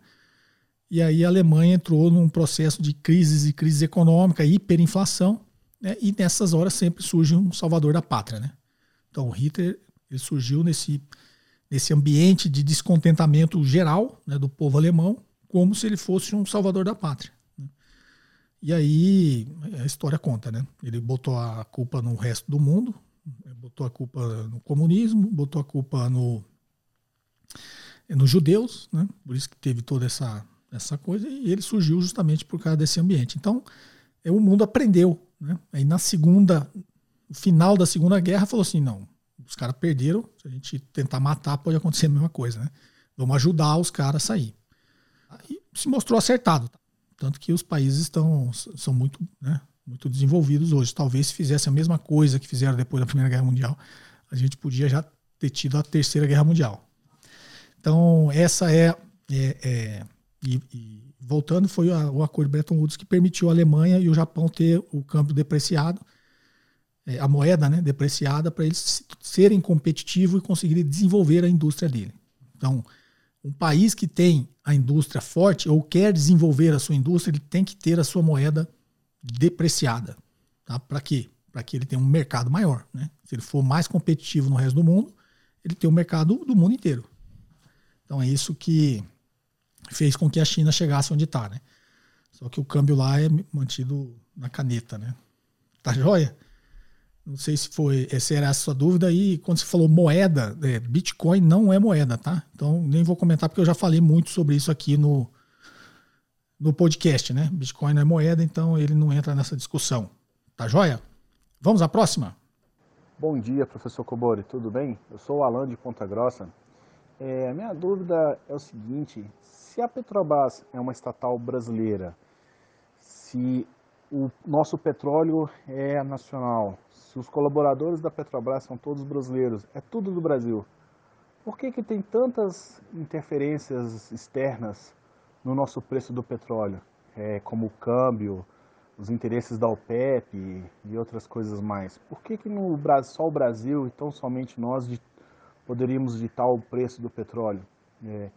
E aí a Alemanha entrou num processo de crises e crise econômica, hiperinflação, né? E nessas horas sempre surge um salvador da pátria, né? Então o Hitler ele surgiu nesse nesse ambiente de descontentamento geral né, do povo alemão, como se ele fosse um salvador da pátria. Né. E aí a história conta, né? Ele botou a culpa no resto do mundo, botou a culpa no comunismo, botou a culpa no nos judeus, né? Por isso que teve toda essa essa coisa e ele surgiu justamente por causa desse ambiente. Então, é, o mundo aprendeu, né? Aí na segunda, no final da Segunda Guerra falou assim, não, os caras perderam. Se a gente tentar matar, pode acontecer a mesma coisa, né? Vamos ajudar os caras a sair. Aí se mostrou acertado. Tanto que os países estão, são muito, né, muito desenvolvidos hoje. Talvez se fizesse a mesma coisa que fizeram depois da Primeira Guerra Mundial, a gente podia já ter tido a Terceira Guerra Mundial. Então, essa é. é, é e, e, voltando, foi a, o acordo Bretton Woods que permitiu a Alemanha e o Japão ter o câmbio depreciado é, a moeda né, depreciada para eles serem competitivos e conseguirem desenvolver a indústria dele. Então, Um país que tem a indústria forte ou quer desenvolver a sua indústria, ele tem que ter a sua moeda depreciada. Tá? Para quê? Para que ele tenha um mercado maior. Né? Se ele for mais competitivo no resto do mundo, ele tem o um mercado do mundo inteiro. Então é isso que fez com que a China chegasse onde está. Né? Só que o câmbio lá é mantido na caneta. Né? Tá joia? Não sei se foi, essa era a sua dúvida. E quando você falou moeda, é, Bitcoin não é moeda, tá? Então nem vou comentar porque eu já falei muito sobre isso aqui no, no podcast, né? Bitcoin não é moeda, então ele não entra nessa discussão. Tá joia? Vamos à próxima? Bom dia, professor Cobori, tudo bem? Eu sou o Alan de Ponta Grossa. É, a minha dúvida é o seguinte: se a Petrobras é uma estatal brasileira, se o nosso petróleo é nacional, se os colaboradores da Petrobras são todos brasileiros, é tudo do Brasil, por que, que tem tantas interferências externas no nosso preço do petróleo, é, como o câmbio, os interesses da OPEP e outras coisas mais? Por que, que no só o Brasil, então somente nós, poderíamos ditar o preço do petróleo? É,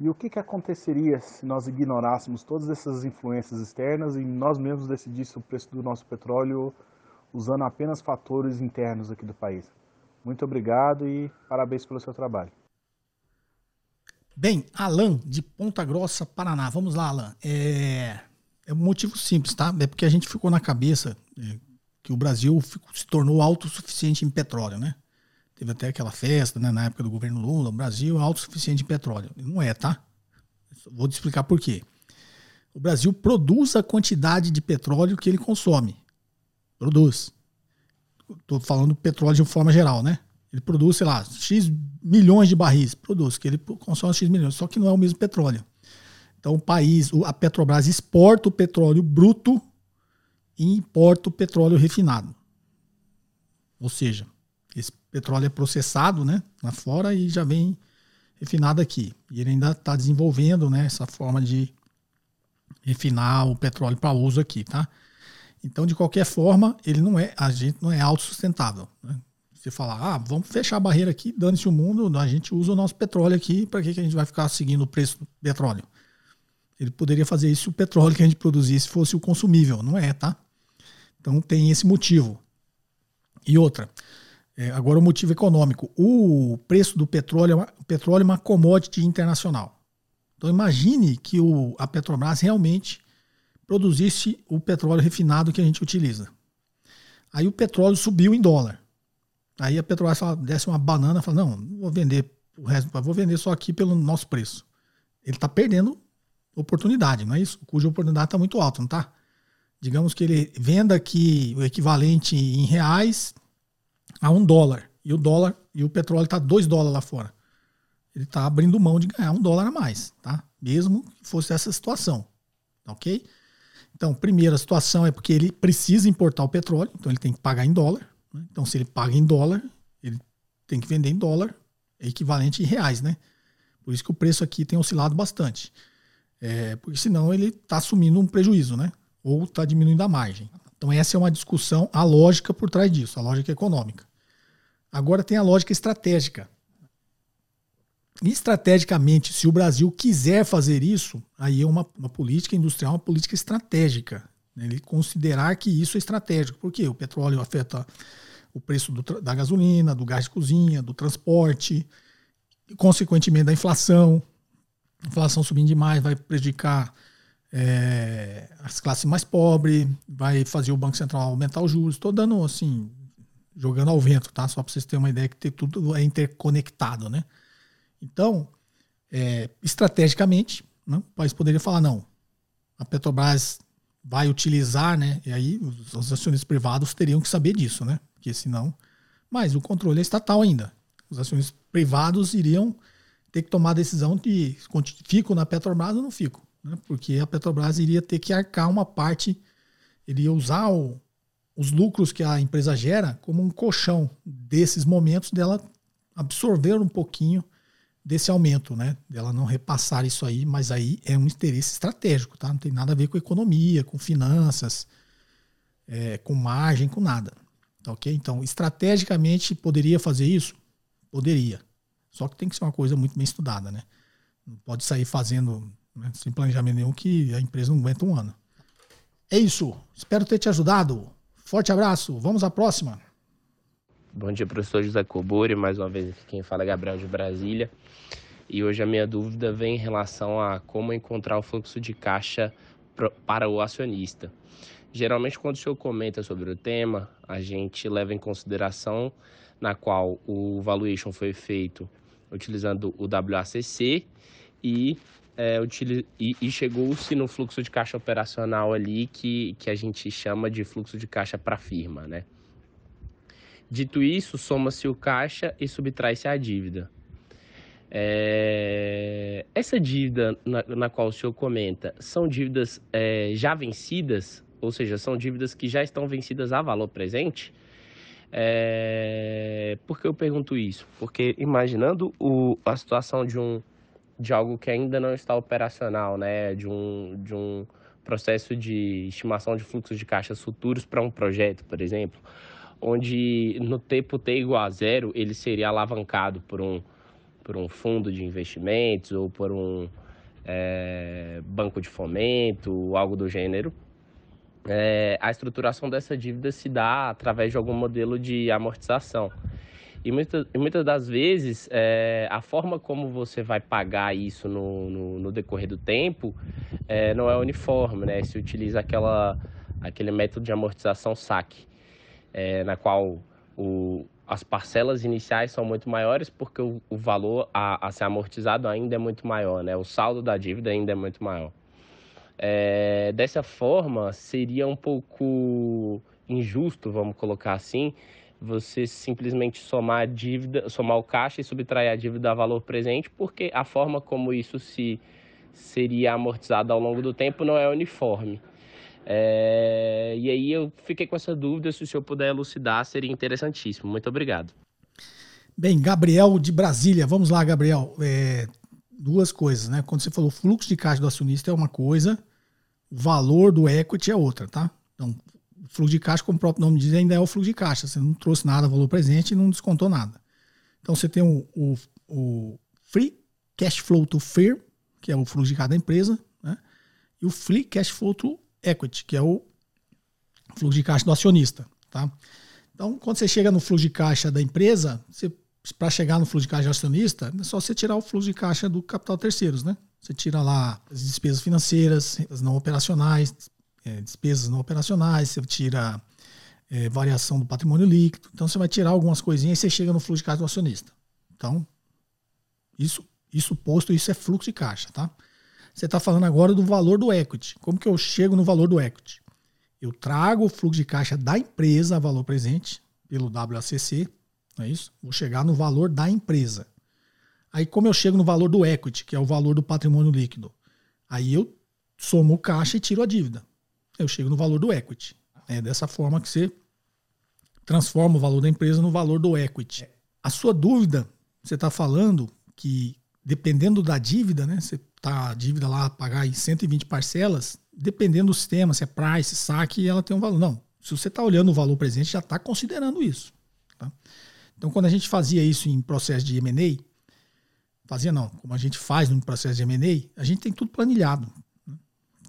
e o que, que aconteceria se nós ignorássemos todas essas influências externas e nós mesmos decidíssemos o preço do nosso petróleo usando apenas fatores internos aqui do país. Muito obrigado e parabéns pelo seu trabalho. Bem, Alan, de Ponta Grossa, Paraná. Vamos lá, Alan. É, é um motivo simples, tá? É porque a gente ficou na cabeça é, que o Brasil se tornou autossuficiente em petróleo, né? Teve até aquela festa, né, na época do governo Lula, o Brasil é autossuficiente em petróleo. Não é, tá? Vou te explicar por quê. O Brasil produz a quantidade de petróleo que ele consome. Produz. Estou falando petróleo de forma geral, né? Ele produz, sei lá, X milhões de barris. Produz, que ele consome X milhões, só que não é o mesmo petróleo. Então o país, a Petrobras exporta o petróleo bruto e importa o petróleo refinado. Ou seja, petróleo é processado né, lá fora e já vem refinado aqui. E ele ainda está desenvolvendo né, essa forma de refinar o petróleo para uso aqui, tá? Então, de qualquer forma, ele não é, a gente não é autossustentável. Né? Você falar, ah, vamos fechar a barreira aqui, dane-se o mundo, a gente usa o nosso petróleo aqui, para que, que a gente vai ficar seguindo o preço do petróleo? Ele poderia fazer isso se o petróleo que a gente produzisse fosse o consumível, não é, tá? Então tem esse motivo. E outra, é, agora o motivo econômico. O preço do petróleo, é uma, petróleo é uma commodity internacional. Então imagine que o, a Petrobras realmente produzisse o petróleo refinado que a gente utiliza. Aí o petróleo subiu em dólar. Aí a Petrobras fala, desce uma banana fala, não, vou vender o resto, vou vender só aqui pelo nosso preço. Ele está perdendo oportunidade, não é isso? De oportunidade está muito alto, não está? Digamos que ele venda aqui o equivalente em reais a um dólar. E o dólar e o petróleo está dois dólares lá fora. Ele está abrindo mão de ganhar um dólar a mais, tá? Mesmo que fosse essa situação, ok? Então, primeira situação é porque ele precisa importar o petróleo, então ele tem que pagar em dólar. Né? Então, se ele paga em dólar, ele tem que vender em dólar, é equivalente em reais, né? Por isso que o preço aqui tem oscilado bastante. É, porque senão ele está assumindo um prejuízo, né? Ou está diminuindo a margem. Então, essa é uma discussão, a lógica por trás disso, a lógica econômica. Agora tem a lógica estratégica estrategicamente, se o Brasil quiser fazer isso, aí é uma, uma política industrial, uma política estratégica. Né? Ele considerar que isso é estratégico. Porque o petróleo afeta o preço do, da gasolina, do gás de cozinha, do transporte, consequentemente da inflação. A inflação subindo demais vai prejudicar é, as classes mais pobres, vai fazer o Banco Central aumentar os juros. Estou dando assim, jogando ao vento, tá? Só para vocês terem uma ideia que tudo é interconectado, né? Então, é, estrategicamente, né, o país poderia falar, não, a Petrobras vai utilizar, né? E aí os, os acionistas privados teriam que saber disso, né? Porque senão. Mas o controle é estatal ainda. Os acionistas privados iriam ter que tomar a decisão de fico na Petrobras ou não fico. Né? Porque a Petrobras iria ter que arcar uma parte, iria usar o, os lucros que a empresa gera como um colchão desses momentos dela absorver um pouquinho desse aumento, né? Dela não repassar isso aí, mas aí é um interesse estratégico, tá? Não tem nada a ver com economia, com finanças, é, com margem, com nada. Tá ok? Então, estrategicamente, poderia fazer isso? Poderia. Só que tem que ser uma coisa muito bem estudada, né? Não pode sair fazendo né, sem planejamento nenhum que a empresa não aguenta um ano. É isso. Espero ter te ajudado. Forte abraço. Vamos à próxima. Bom dia, professor José Cobori. Mais uma vez aqui quem fala é Gabriel de Brasília. E hoje a minha dúvida vem em relação a como encontrar o fluxo de caixa para o acionista. Geralmente, quando o senhor comenta sobre o tema, a gente leva em consideração na qual o valuation foi feito utilizando o WACC e, é, e, e chegou-se no fluxo de caixa operacional ali que, que a gente chama de fluxo de caixa para firma, né? Dito isso, soma-se o caixa e subtrai-se a dívida. É... Essa dívida na, na, qual o senhor comenta são dívidas é, já vencidas, ou seja, são dívidas que já estão vencidas a valor presente? É... Por que eu pergunto isso? Porque imaginando o, a situação de, um, de algo que ainda não está operacional, né? de, um, de um processo de estimação de fluxos de caixas futuros para um projeto, por exemplo, onde no tempo t igual a zero ele seria alavancado por um por um fundo de investimentos ou por um é, banco de fomento, algo do gênero. É, a estruturação dessa dívida se dá através de algum modelo de amortização. E, muita, e muitas das vezes, é, a forma como você vai pagar isso no, no, no decorrer do tempo é, não é uniforme, né? Se utiliza aquela, aquele método de amortização SAC, é, na qual o, as parcelas iniciais são muito maiores porque o, o valor a, a, ser amortizado ainda é muito maior, né? O saldo da dívida ainda é muito maior. Dessa forma, seria um pouco injusto, vamos colocar assim, você simplesmente somar a dívida, somar o caixa e subtrair a dívida a valor presente, porque a forma como isso se seria amortizado ao longo do tempo não é uniforme. É, e aí eu fiquei com essa dúvida, se o senhor puder elucidar, seria interessantíssimo. Muito obrigado. Bem, Gabriel de Brasília, vamos lá, Gabriel. É, duas coisas, né? Quando você falou fluxo de caixa do acionista é uma coisa, valor do equity é outra, tá? Então, fluxo de caixa, como o próprio nome diz, ainda é o fluxo de caixa. Você não trouxe nada, valor presente e não descontou nada. Então, você tem o, o, o free cash flow to firm, que é o fluxo de caixa da empresa, né? E o free cash flow to equity, que é o fluxo de caixa do acionista. Tá? Então, quando você chega no fluxo de caixa da empresa, para chegar no fluxo de caixa do acionista, é só você tirar o fluxo de caixa do capital terceiros. Né? Você tira lá as despesas financeiras, as não operacionais, é, despesas não operacionais, você tira é, variação do patrimônio líquido. Então, você vai tirar algumas coisinhas e você chega no fluxo de caixa do acionista. Então, isso, isso posto, isso é fluxo de caixa. Tá? Você está falando agora do valor do equity. Como que eu chego no valor do equity? Eu trago o fluxo de caixa da empresa a valor presente, pelo WACC, não é isso? Vou chegar no valor da empresa. Aí, como eu chego no valor do equity, que é o valor do patrimônio líquido? Aí eu somo o caixa e tiro a dívida. Eu chego no valor do equity. É dessa forma que você transforma o valor da empresa no valor do equity. A sua dúvida, você está falando que dependendo da dívida, né? Você tá a dívida lá pagar em 120 parcelas, dependendo do sistema, se é price, saque, ela tem um valor. Não. Se você está olhando o valor presente, já está considerando isso. Tá? Então, quando a gente fazia isso em processo de M&A, fazia não, como a gente faz no processo de M&A, a gente tem tudo planilhado.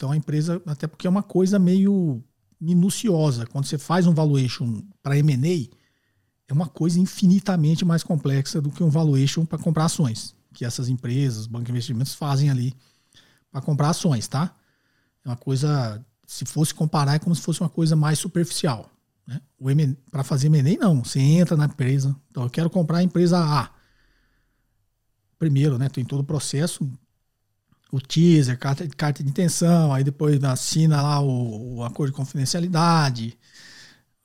Então, a empresa, até porque é uma coisa meio minuciosa. Quando você faz um valuation para M&A, é uma coisa infinitamente mais complexa do que um valuation para comprar ações que essas empresas, bancos de investimentos fazem ali para comprar ações, tá? É uma coisa, se fosse comparar, é como se fosse uma coisa mais superficial. Né? Para fazer M&A, não. Você entra na empresa, então eu quero comprar a empresa A. Primeiro, né, tem todo o processo, o teaser, carta, carta de intenção, aí depois assina lá o, o acordo de confidencialidade,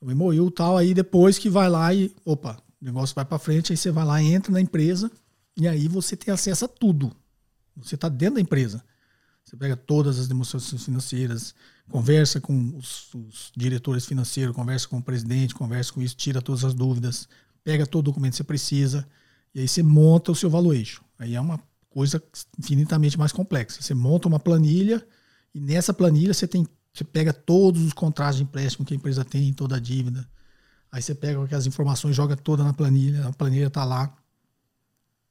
o MOU e tal, aí depois que vai lá e, opa, o negócio vai para frente, aí você vai lá, entra na empresa, e aí você tem acesso a tudo. Você está dentro da empresa. Você pega todas as demonstrações financeiras, conversa com os, os, diretores financeiros, conversa com o presidente, conversa com isso, tira todas as dúvidas, pega todo o documento que você precisa, e aí você monta o seu valuation. Aí é uma coisa infinitamente mais complexa. Você monta uma planilha, e nessa planilha você tem você pega todos os contratos de empréstimo que a empresa tem, toda a dívida. Aí você pega aquelas informações, joga toda na planilha, a planilha está lá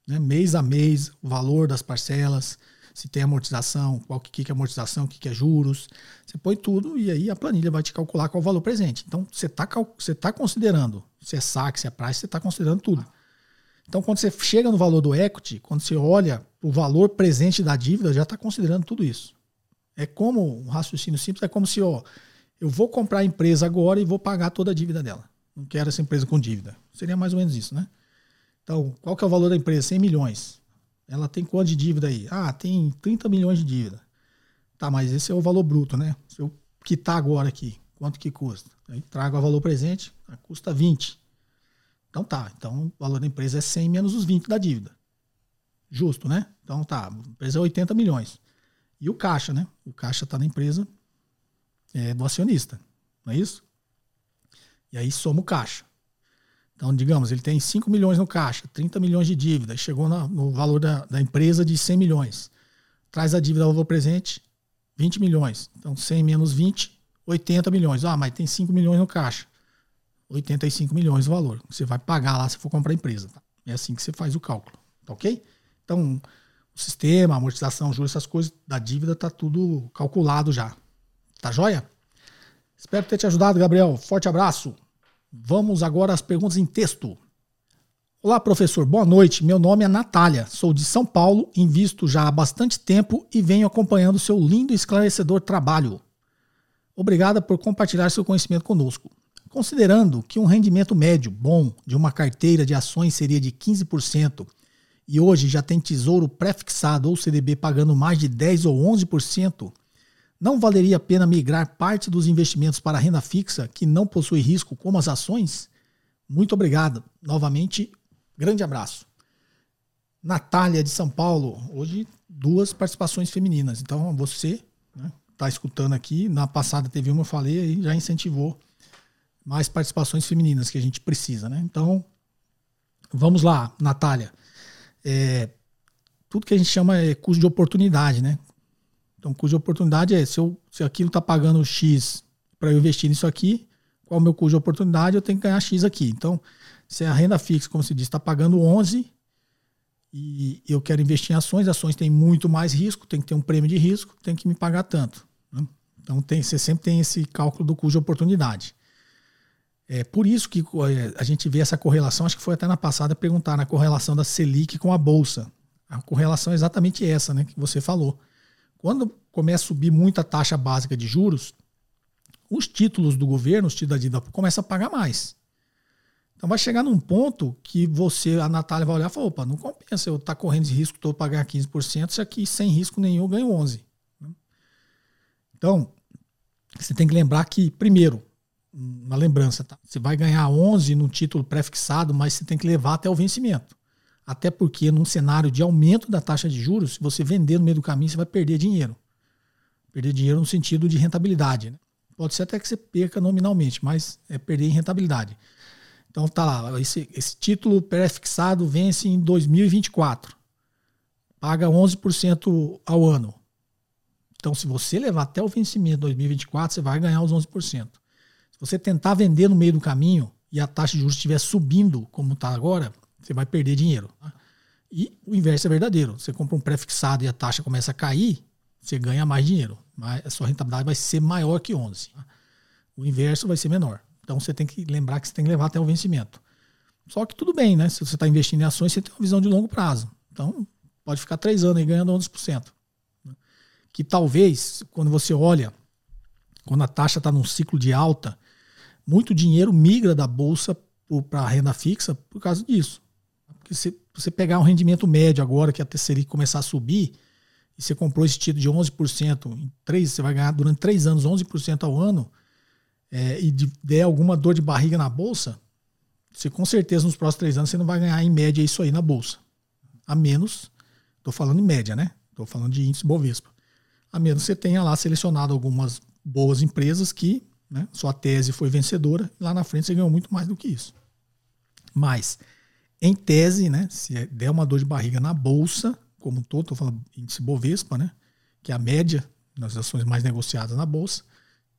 né? mês a mês, o valor das parcelas, se tem amortização, qual que, que é amortização, o que, que é juros. Você põe tudo e aí a planilha vai te calcular qual é o valor presente. Então, você está você tá considerando, se é saque, se é price, você está considerando tudo. Então, quando você chega no valor do equity, quando você olha o valor presente da dívida, já está considerando tudo isso. É como, um raciocínio simples, é como se, ó, eu vou comprar a empresa agora e vou pagar toda a dívida dela. Não quero essa empresa com dívida. Seria mais ou menos isso, né? Então, qual que é o valor da empresa? 100 milhões. Ela tem quanto de dívida aí? Ah, tem 30 milhões de dívida. Tá, mas esse é o valor bruto, né? Se eu quitar agora aqui, quanto que custa? Aí trago o valor presente, custa 20. Então tá, então o valor da empresa é 100 menos os 20 da dívida. Justo, né? Então tá, a empresa é 80 milhões. E o caixa, né? O caixa está na empresa é, do acionista, não é isso? E aí soma o caixa. Então, digamos, ele tem 5 milhões no caixa, 30 milhões de dívida, chegou no valor da, da empresa de 100 milhões. Traz a dívida ao valor presente, 20 milhões. Então, 100 menos 20, 80 milhões. Ah, mas tem 5 milhões no caixa. 85 milhões o valor. Você vai pagar lá se for comprar a empresa. Tá? É assim que você faz o cálculo. Tá ok? Então, o sistema, amortização, juros, essas coisas da dívida, tá tudo calculado já. Tá joia? Espero ter te ajudado, Gabriel. Forte abraço. Vamos agora às perguntas em texto. Olá, professor. Boa noite. Meu nome é Natália. Sou de São Paulo, invisto já há bastante tempo e venho acompanhando seu lindo e esclarecedor trabalho. Obrigada por compartilhar seu conhecimento conosco. Considerando que um rendimento médio bom de uma carteira de ações seria de 15% e hoje já tem tesouro pré-fixado ou CDB pagando mais de 10 ou 11%, não valeria a pena migrar parte dos investimentos para a renda fixa que não possui risco, como as ações? Muito obrigado. Novamente, grande abraço. Natália de São Paulo, hoje duas participações femininas. Então você está né, tá escutando aqui. Na passada teve uma, eu falei, e já incentivou mais participações femininas que a gente precisa. Né? Então, vamos lá, Natália. É, tudo que a gente chama é custo de oportunidade, né? Então, custo de oportunidade é se, eu, se aquilo está pagando X para eu investir nisso aqui, qual é o meu custo de oportunidade? Eu tenho que ganhar X aqui. Então, se a renda fixa, como se diz, está pagando 11 e eu quero investir em ações, ações têm muito mais risco, tem que ter um prêmio de risco, tem que me pagar tanto. Né? Então, tem, você sempre tem esse cálculo do custo de oportunidade. É por isso que é, a gente vê essa correlação, acho que foi até na passada perguntar na correlação da Selic com a Bolsa. A correlação é exatamente essa, né, que você falou. Quando começa a subir muito a taxa básica de juros, os títulos do governo, os títulos da dívida, começam a pagar mais. Então vai chegar num ponto que você, a Natália vai olhar e falar, opa, não compensa eu estar tá correndo esse risco para ganhar 15%, se aqui sem risco nenhum eu ganho 11%. Então, você tem que lembrar que, primeiro, uma lembrança, tá? você vai ganhar 11 no título pré-fixado, mas você tem que levar até o vencimento. Até porque num cenário de aumento da taxa de juros, se você vender no meio do caminho, você vai perder dinheiro. Perder dinheiro no sentido de rentabilidade. Né? Pode ser até que você perca nominalmente, mas é perder em rentabilidade. Então tá lá, esse, esse título pré-fixado vence em 2024. Paga 11% ao ano. Então, se você levar até o vencimento de 2024, você vai ganhar os 11%. Você tentar vender no meio do caminho e a taxa de juros estiver subindo, como está agora, você vai perder dinheiro. Tá? E o inverso é verdadeiro. Você compra um pré-fixado e a taxa começa a cair, você ganha mais dinheiro. Mas a sua rentabilidade vai ser maior que 11. Tá? O inverso vai ser menor. Então você tem que lembrar que você tem que levar até o vencimento. Só que tudo bem, né? Se você está investindo em ações, você tem uma visão de longo prazo. Então pode ficar três anos aí ganhando 11%. Que talvez, quando você olha, quando a taxa está num ciclo de alta, muito dinheiro migra da bolsa para a renda fixa por causa disso. Porque se você pegar um rendimento médio agora, que a Selic começar a subir, e você comprou esse título de 11%, em três, você vai ganhar durante três anos 11% ao ano, é, e de, der alguma dor de barriga na bolsa, você com certeza nos próximos três anos você não vai ganhar em média isso aí na bolsa. A menos, estou falando em média, né? Estou falando de índice Bovespa. A menos você tenha lá selecionado algumas boas empresas que né, sua tese foi vencedora, lá na frente você ganhou muito mais do que isso. Mas, em tese, né, se der uma dor de barriga na bolsa, como todo, estou falando índice Bovespa, né, que é a média das ações mais negociadas na bolsa,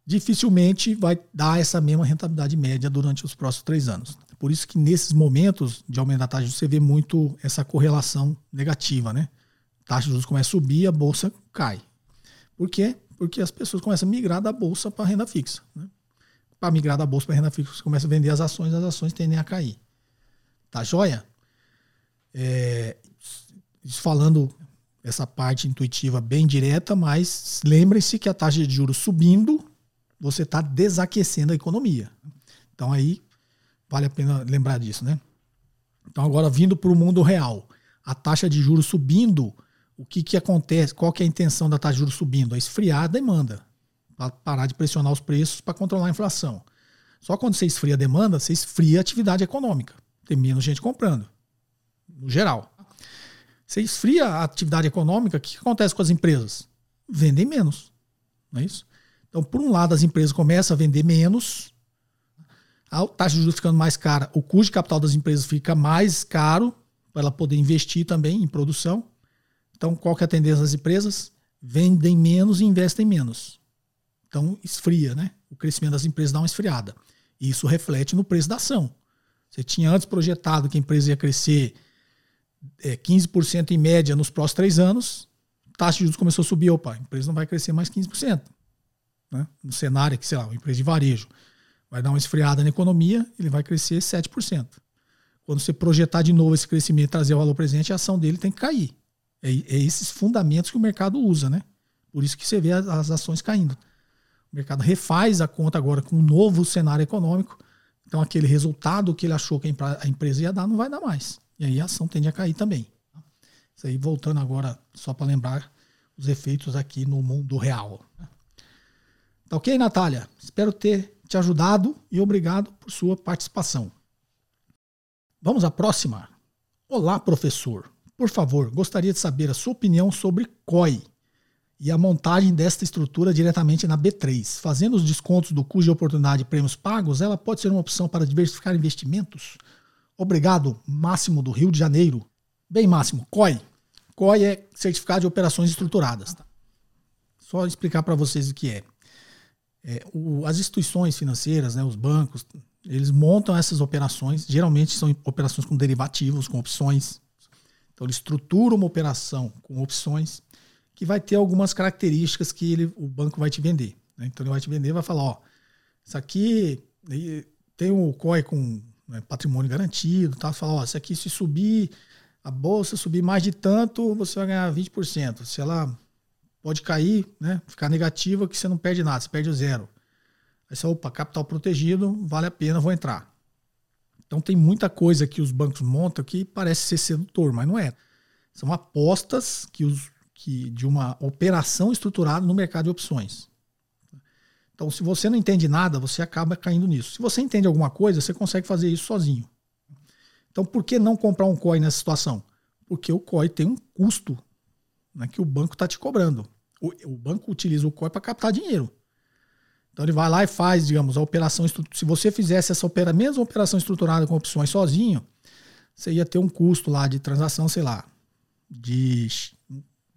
dificilmente vai dar essa mesma rentabilidade média durante os próximos três anos. Por isso que nesses momentos de aumento da taxa de juros você vê muito essa correlação negativa, né? A taxa de juros começa a subir, a bolsa cai. Por quê? Porque as pessoas começam a migrar da bolsa para renda fixa. Né? Para migrar da bolsa para renda fixa, você começa a vender as ações, as ações tendem a cair. Tá joia? É, falando essa parte intuitiva bem direta, mas lembrem-se que a taxa de juros subindo, você está desaquecendo a economia. Então aí vale a pena lembrar disso, né? Então agora vindo para o mundo real, a taxa de juros subindo, o que, que acontece? Qual que é a intenção da taxa de juros subindo? É esfriar a demanda, para parar de pressionar os preços para controlar a inflação. Só quando você esfria a demanda, você esfria a atividade econômica. Tem menos gente comprando, no geral. Você esfria a atividade econômica, o que acontece com as empresas? Vendem menos. Não é isso? Então, por um lado, as empresas começam a vender menos, a taxa de juros ficando mais cara, o custo de capital das empresas fica mais caro para ela poder investir também em produção. Então, qual que é a tendência das empresas? Vendem menos e investem menos. Então, esfria, né? O crescimento das empresas dá uma esfriada. E isso reflete no preço da ação. Você tinha antes projetado que a empresa ia crescer é, 15% em média nos próximos três anos, taxa de juros começou a subir, opa, a empresa não vai crescer mais 15%. Né? No cenário que, sei lá, uma empresa de varejo vai dar uma esfriada na economia, ele vai crescer 7%. Quando você projetar de novo esse crescimento e trazer o valor presente, a ação dele tem que cair. É, é esses fundamentos que o mercado usa, né? Por isso que você vê as, as ações caindo. O mercado refaz a conta agora com um novo cenário econômico. Então, aquele resultado que ele achou que a empresa ia dar, não vai dar mais. E aí a ação tende a cair também. Isso aí voltando agora, só para lembrar os efeitos aqui no mundo real. Tá ok, Natália? Espero ter te ajudado e obrigado por sua participação. Vamos à próxima. Olá, professor. Por favor, gostaria de saber a sua opinião sobre COI e a montagem desta estrutura diretamente na B3. Fazendo os descontos do custo de oportunidade e prêmios pagos, ela pode ser uma opção para diversificar investimentos? Obrigado, Máximo do Rio de Janeiro. Bem, Máximo, COI. COI é Certificado de Operações Estruturadas. Tá? Só explicar para vocês o que é. é o, as instituições financeiras, né, os bancos, eles montam essas operações, geralmente são operações com derivativos, com opções. Então, ele estrutura uma operação com opções que vai ter algumas características que ele, o banco vai te vender. Né? Então, ele vai te vender vai falar: ó, isso aqui tem o COI com né, patrimônio garantido, tá? Fala, ó, se aqui se subir, a bolsa subir mais de tanto, você vai ganhar 20%. Se ela pode cair, né, ficar negativa, que você não perde nada, você perde o zero. Aí você, opa, capital protegido, vale a pena, vou entrar. Então tem muita coisa que os bancos montam que parece ser sedutor, mas não é. São apostas que os, que, de uma operação estruturada no mercado de opções. Então, se você não entende nada, você acaba caindo nisso. Se você entende alguma coisa, você consegue fazer isso sozinho. Então, por que não comprar um COI nessa situação? Porque o COI tem um custo né, que o banco está te cobrando. O, o, banco utiliza o COI para captar dinheiro. Então, ele vai lá e faz, digamos, a operação. Se você fizesse essa opera, mesma operação estruturada com opções sozinho, você ia ter um custo lá de transação, sei lá, de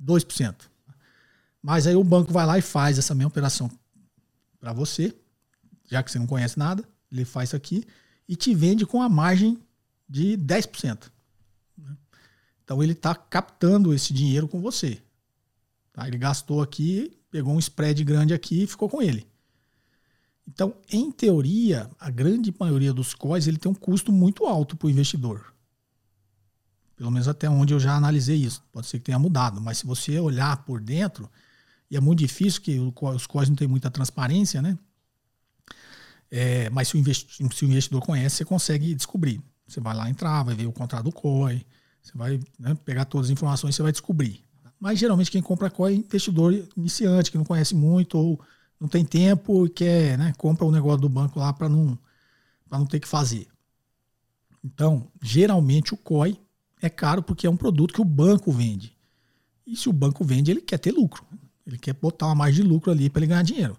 2%. Mas aí o banco vai lá e faz essa mesma operação para você, já que você não conhece nada, ele faz isso aqui e te vende com a margem de 10%. Né? Então ele está captando esse dinheiro com você. Tá? Ele gastou aqui, pegou um spread grande aqui e ficou com ele. Então, em teoria, a grande maioria dos COIs ele tem um custo muito alto para o investidor. Pelo menos até onde eu já analisei isso. Pode ser que tenha mudado, mas se você olhar por dentro, e é muito difícil, que os COIs não têm muita transparência, né? É, mas se o, se o, investidor conhece, você consegue descobrir. Você vai lá entrar, vai ver o contrato do COI, você vai né, pegar todas as informações e você vai descobrir. Mas geralmente quem compra COI é investidor iniciante, que não conhece muito ou não tem tempo e quer, né, compra o um negócio do banco lá para não, não ter que fazer. Então, geralmente o COI é caro porque é um produto que o banco vende. E se o banco vende, ele quer ter lucro. Ele quer botar uma margem de lucro ali para ele ganhar dinheiro.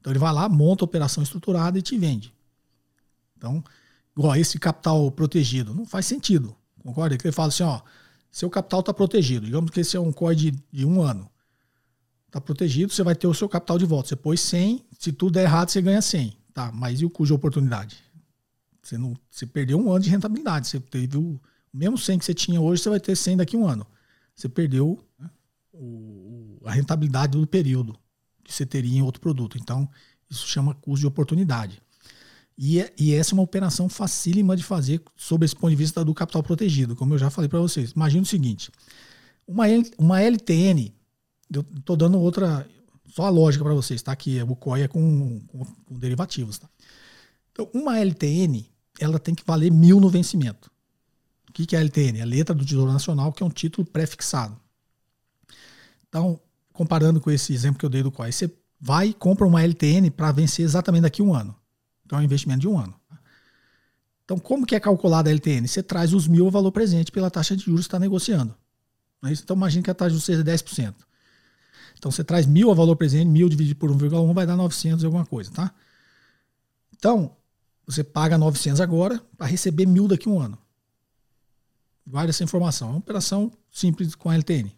Então ele vai lá, monta a operação estruturada e te vende. Então, igual esse capital protegido, não faz sentido. Concorda? Que ele fala assim, ó, seu capital está protegido. Digamos que esse é um COI de, de um ano. Tá protegido, você vai ter o seu capital de volta. Você pôs 100, se tudo der errado, você ganha 100. Tá, mas e o de oportunidade? Você, não, você perdeu um ano de rentabilidade. Você teve o, o mesmo 100 que você tinha hoje, você vai ter 100 daqui a um ano. Você perdeu né, o, a rentabilidade do período que você teria em outro produto. Então, isso chama custo de oportunidade. E, é, e, essa é uma operação facílima de fazer sob esse ponto de vista do capital protegido, como eu já falei para vocês. Imagina o seguinte: uma, uma LTN, eu estou dando outra, só a lógica para vocês, tá? Que o COI é com, com, com, derivativos. Tá? Então, uma LTN, ela tem que valer mil no vencimento. O que, que é a LTN? É a letra do Tesouro Nacional, que é um título pré-fixado. Então, comparando com esse exemplo que eu dei do COI, você vai e compra uma LTN para vencer exatamente daqui a um ano. Então é um investimento de um ano. Então, como que é calculada a LTN? Você traz os mil ao valor presente pela taxa de juros que está negociando. É então, imagine que a taxa de juros seja 10%. Então, você traz mil ao valor presente, mil dividido por 1,1 vai dar 900 e alguma coisa, tá? Então, você paga 900 agora para receber mil daqui a um ano. Guarda essa informação. É uma operação simples com a LTN.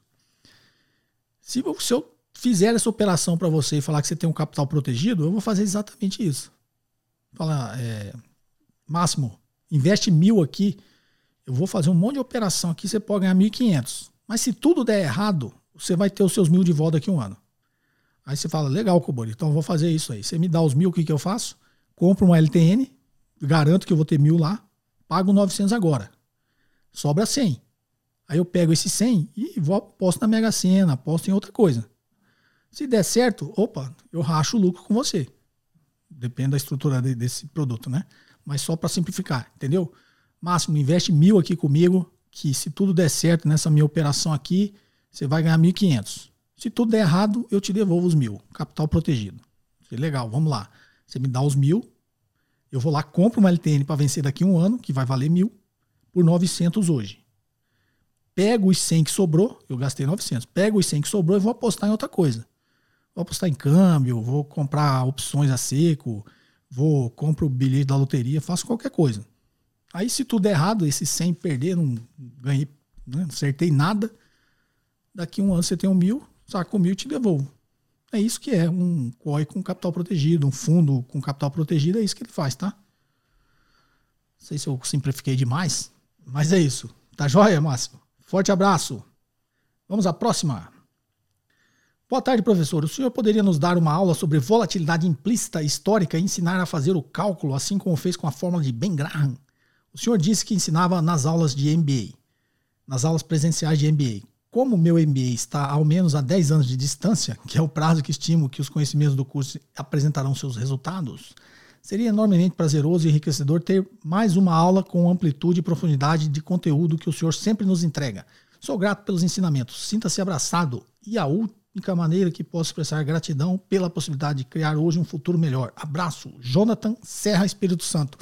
Se, se eu fizer essa operação para você e falar que você tem um capital protegido, eu vou fazer exatamente isso. Fala, é, Máximo, investe mil aqui, eu vou fazer um monte de operação aqui, você pode ganhar 1.500. Mas se tudo der errado, você vai ter os seus mil de volta daqui a um ano. Aí você fala, legal, Cobori, então vou fazer isso aí. Você me dá os mil, o que, que eu faço? Compro uma LTN, garanto que eu vou ter mil lá, pago 900 agora. Sobra 100. Aí eu pego esse 100 e vou, aposto na Mega Sena, aposto em outra coisa. Se der certo, opa, eu racho o lucro com você. Depende da estrutura de, desse produto, né? Mas só para simplificar, entendeu? Máximo, investe mil aqui comigo, que se tudo der certo nessa minha operação aqui, você vai ganhar 1.500. Se tudo der errado, eu te devolvo os mil. Capital protegido. Legal, vamos lá. Você me dá os mil, eu vou lá, compro uma LTN para vencer daqui a um ano, que vai valer mil, por 900 hoje. Pego os 100 que sobrou, eu gastei 900. Pego os 100 que sobrou e vou apostar em outra coisa vou apostar em câmbio, vou comprar opções a seco, vou compro o bilhete da loteria, faço qualquer coisa. Aí se tudo é errado, esse 100 perder, não ganhei, né, não acertei nada, daqui um ano você tem um mil, saco mil e te devolvo. É isso que é um COI com capital protegido, um fundo com capital protegido, é isso que ele faz, tá? Não sei se eu simplifiquei demais, mas é isso. Tá joia, Máximo? Forte abraço. Vamos à próxima. Boa tarde, professor. O senhor poderia nos dar uma aula sobre volatilidade implícita histórica e ensinar a fazer o cálculo, assim como fez com a fórmula de Ben Graham? O senhor disse que ensinava nas aulas de MBA, nas aulas presenciais de MBA. Como meu MBA está ao menos a 10 anos de distância, que é o prazo que estimo que os conhecimentos do curso apresentarão seus resultados, seria enormemente prazeroso e enriquecedor ter mais uma aula com amplitude e profundidade de conteúdo que o senhor sempre nos entrega. Sou grato pelos ensinamentos. Sinta-se abraçado. E a única maneira que posso expressar gratidão pela possibilidade de criar hoje um futuro melhor. Abraço, Jonathan Serra Espírito Santo.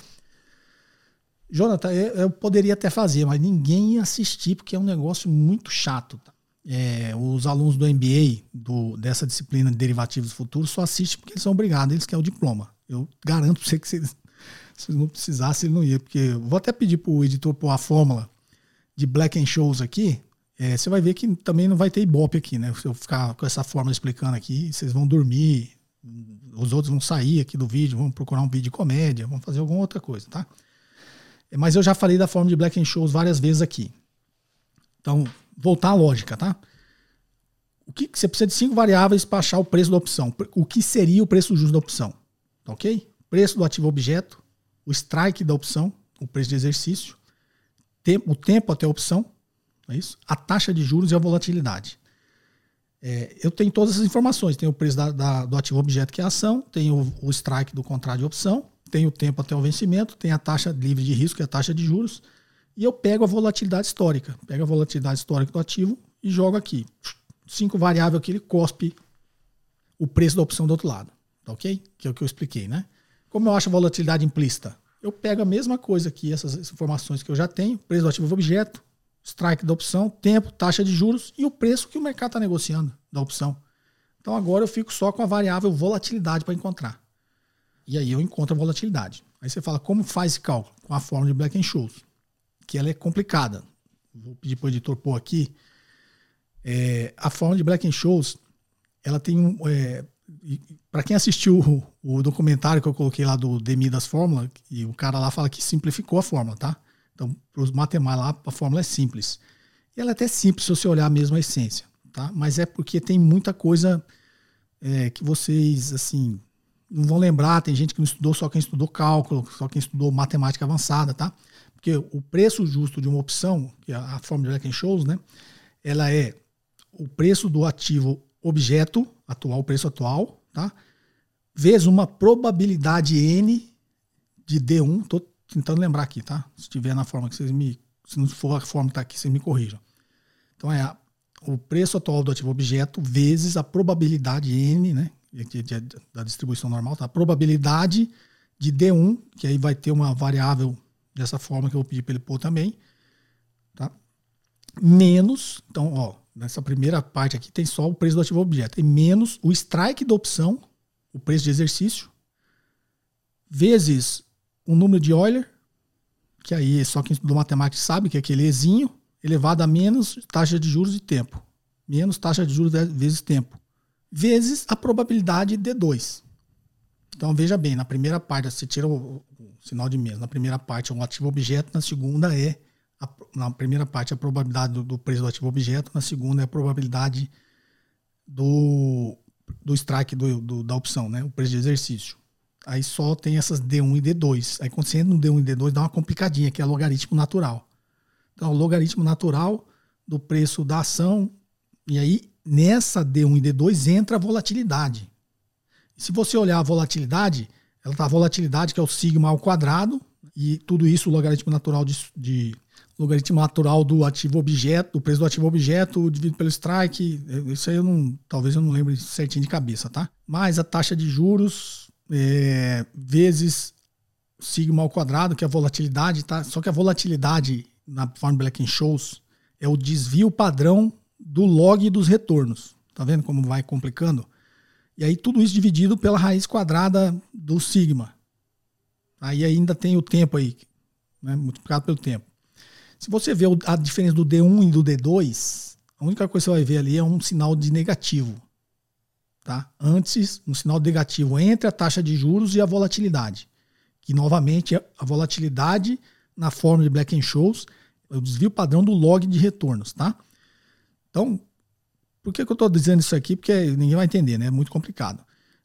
Jonathan, eu poderia até fazer, mas ninguém ia assistir porque é um negócio muito chato. Tá? É, os alunos do MBA, do, dessa disciplina de derivativos futuros, só assistem porque eles são obrigados, eles querem o diploma. Eu garanto para você que se, se não precisasse, ele não ia. Porque vou até pedir para o editor pôr a fórmula de Black and Shows aqui, é, você vai ver que também não vai ter ibope aqui, né? Se eu ficar com essa forma explicando aqui, vocês vão dormir, os outros vão sair aqui do vídeo, vão procurar um vídeo de comédia, vão fazer alguma outra coisa, tá? Mas eu já falei da forma de Black and Shows várias vezes aqui. Então, voltar à lógica, tá? O que você precisa de cinco variáveis para achar o preço da opção? O que seria o preço justo da opção? Tá ok? Preço do ativo objeto, o strike da opção, o preço de exercício, o tempo até a opção, é isso? A taxa de juros e a volatilidade. É, eu tenho todas essas informações. Tenho o preço da, da, do ativo objeto, que é a ação, tenho o, o strike do contrato de opção, tenho o tempo até o vencimento, tenho a taxa livre de risco, que é a taxa de juros, e eu pego a volatilidade histórica. Pego a volatilidade histórica do ativo e jogo aqui. Cinco variáveis aqui, ele cospe o preço da opção do outro lado. Tá ok? Que é o que eu expliquei, né? Como eu acho a volatilidade implícita? Eu pego a mesma coisa aqui, essas informações que eu já tenho, preço do ativo objeto, strike da opção, tempo, taxa de juros e o preço que o mercado está negociando da opção. Então agora eu fico só com a variável volatilidade para encontrar. E aí eu encontro a volatilidade. Aí você fala, como faz esse cálculo? Com a fórmula de Black Scholes, que ela é complicada. Vou pedir para o editor pôr aqui. É, a fórmula de Black Scholes, ela tem um. É, para quem assistiu o, o, documentário que eu coloquei lá do Demi das fórmulas, e o cara lá fala que simplificou a fórmula, tá? Então, para os matemáticos lá, a fórmula é simples. E ela é até simples se você olhar mesmo a essência, tá? Mas é porque tem muita coisa é, que vocês, assim, não vão lembrar. Tem gente que não estudou, só quem estudou cálculo, só quem estudou matemática avançada, tá? Porque o preço justo de uma opção, que é a fórmula de Black Shows, né? Ela é o preço do ativo objeto atual, preço atual, tá? Vezes uma probabilidade N de D1. Tô tentando lembrar aqui, tá? Se estiver na forma que vocês me. Se não for a forma que está aqui, vocês me corrijam. Então é a, o preço atual do ativo objeto vezes a probabilidade N, né? De, de, da distribuição normal, tá? A probabilidade de D1, que aí vai ter uma variável dessa forma que eu vou pedir para ele pôr também, tá? Menos, então, ó, nessa primeira parte aqui tem só o preço do ativo objeto, e menos o strike da opção, o preço de exercício, vezes o número de Euler, que aí só quem estudou matemática sabe que é aquele Ezinho, elevado a menos taxa de juros e tempo. Menos taxa de juros vezes tempo. Vezes a probabilidade de 2. Então veja bem, na primeira parte você tira o, o sinal de menos. Na primeira parte é um ativo objeto, na segunda é a, na primeira parte a probabilidade do, do, preço do ativo objeto, na segunda é a probabilidade do, do strike do, do, da opção, né? o preço de exercício. Aí só tem essas D1 e D2. Aí quando você entra no D1 e D2 dá uma complicadinha, que é logaritmo natural. Então, o logaritmo natural do preço da ação, e aí nessa D1 e D2 entra a volatilidade. Se você olhar a volatilidade, ela tá a volatilidade que é o sigma ao quadrado, e tudo isso o logaritmo natural de, de logaritmo natural do ativo objeto, do preço do ativo objeto dividido pelo strike. Isso aí eu não, talvez eu não lembre certinho de cabeça, tá? Mais a taxa de juros é, vezes sigma ao quadrado, que é a volatilidade, tá? Só que a volatilidade na Farm Black Shows é o desvio padrão do log dos retornos. Tá vendo como vai complicando? E aí tudo isso dividido pela raiz quadrada do sigma. Aí ainda tem o tempo aí, né, multiplicado pelo tempo. Se você vê a diferença do D1 e do D2, a única coisa que você vai ver ali é um sinal de negativo. Tá? Antes, um sinal negativo entre a taxa de juros e a volatilidade. Que novamente é a volatilidade na fórmula de Black Scholes o desvio padrão do log de retornos, tá? Então, por que, que eu estou dizendo isso aqui? Porque ninguém vai entender, né? É muito complicado.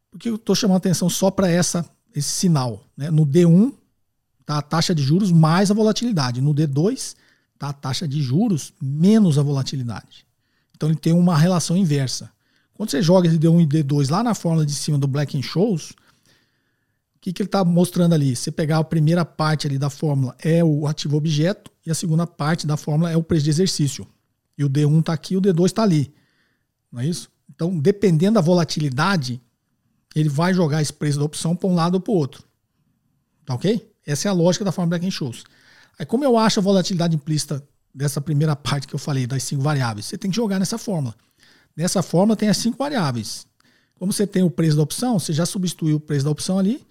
Por que eu estou chamando atenção só para esse sinal? Né? No D1 tá a taxa de juros mais a volatilidade. No D2 tá a taxa de juros menos a volatilidade. Então ele tem uma relação inversa. Quando você joga esse D1 e D2 lá na fórmula de cima do Black Scholes, que, que ele está mostrando ali? Você pegar a primeira parte ali da fórmula é o ativo objeto e a segunda parte da fórmula é o preço de exercício. E o D1 está aqui, o D2 está ali. Não é isso? Então, dependendo da volatilidade, ele vai jogar esse preço da opção para um lado ou para o outro. Tá ok? Essa é a lógica da fórmula Black Scholes. Aí, como eu acho a volatilidade implícita dessa primeira parte que eu falei, das cinco variáveis? Você tem que jogar nessa fórmula. Nessa fórmula tem as cinco variáveis. Como você tem o preço da opção, você já substituiu o preço da opção ali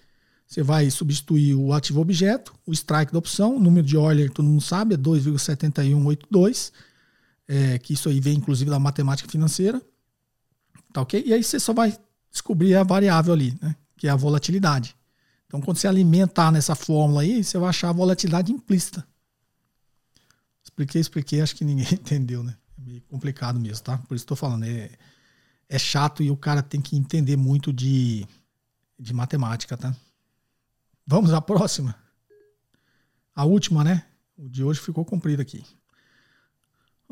você vai substituir o ativo objeto, o strike da opção, o número de Euler todo mundo sabe, é 2,7182, é, que isso aí vem inclusive da matemática financeira. Tá ok? E aí você só vai descobrir a variável ali, né? Que é a volatilidade. Então, quando você alimentar nessa fórmula aí, você vai achar a volatilidade implícita. Expliquei, expliquei, acho que ninguém entendeu, né? É meio complicado mesmo, tá? Por isso estou falando. É, é chato e o cara tem que entender muito de, de matemática, tá? Vamos à próxima. A última, né? O de hoje ficou comprido aqui.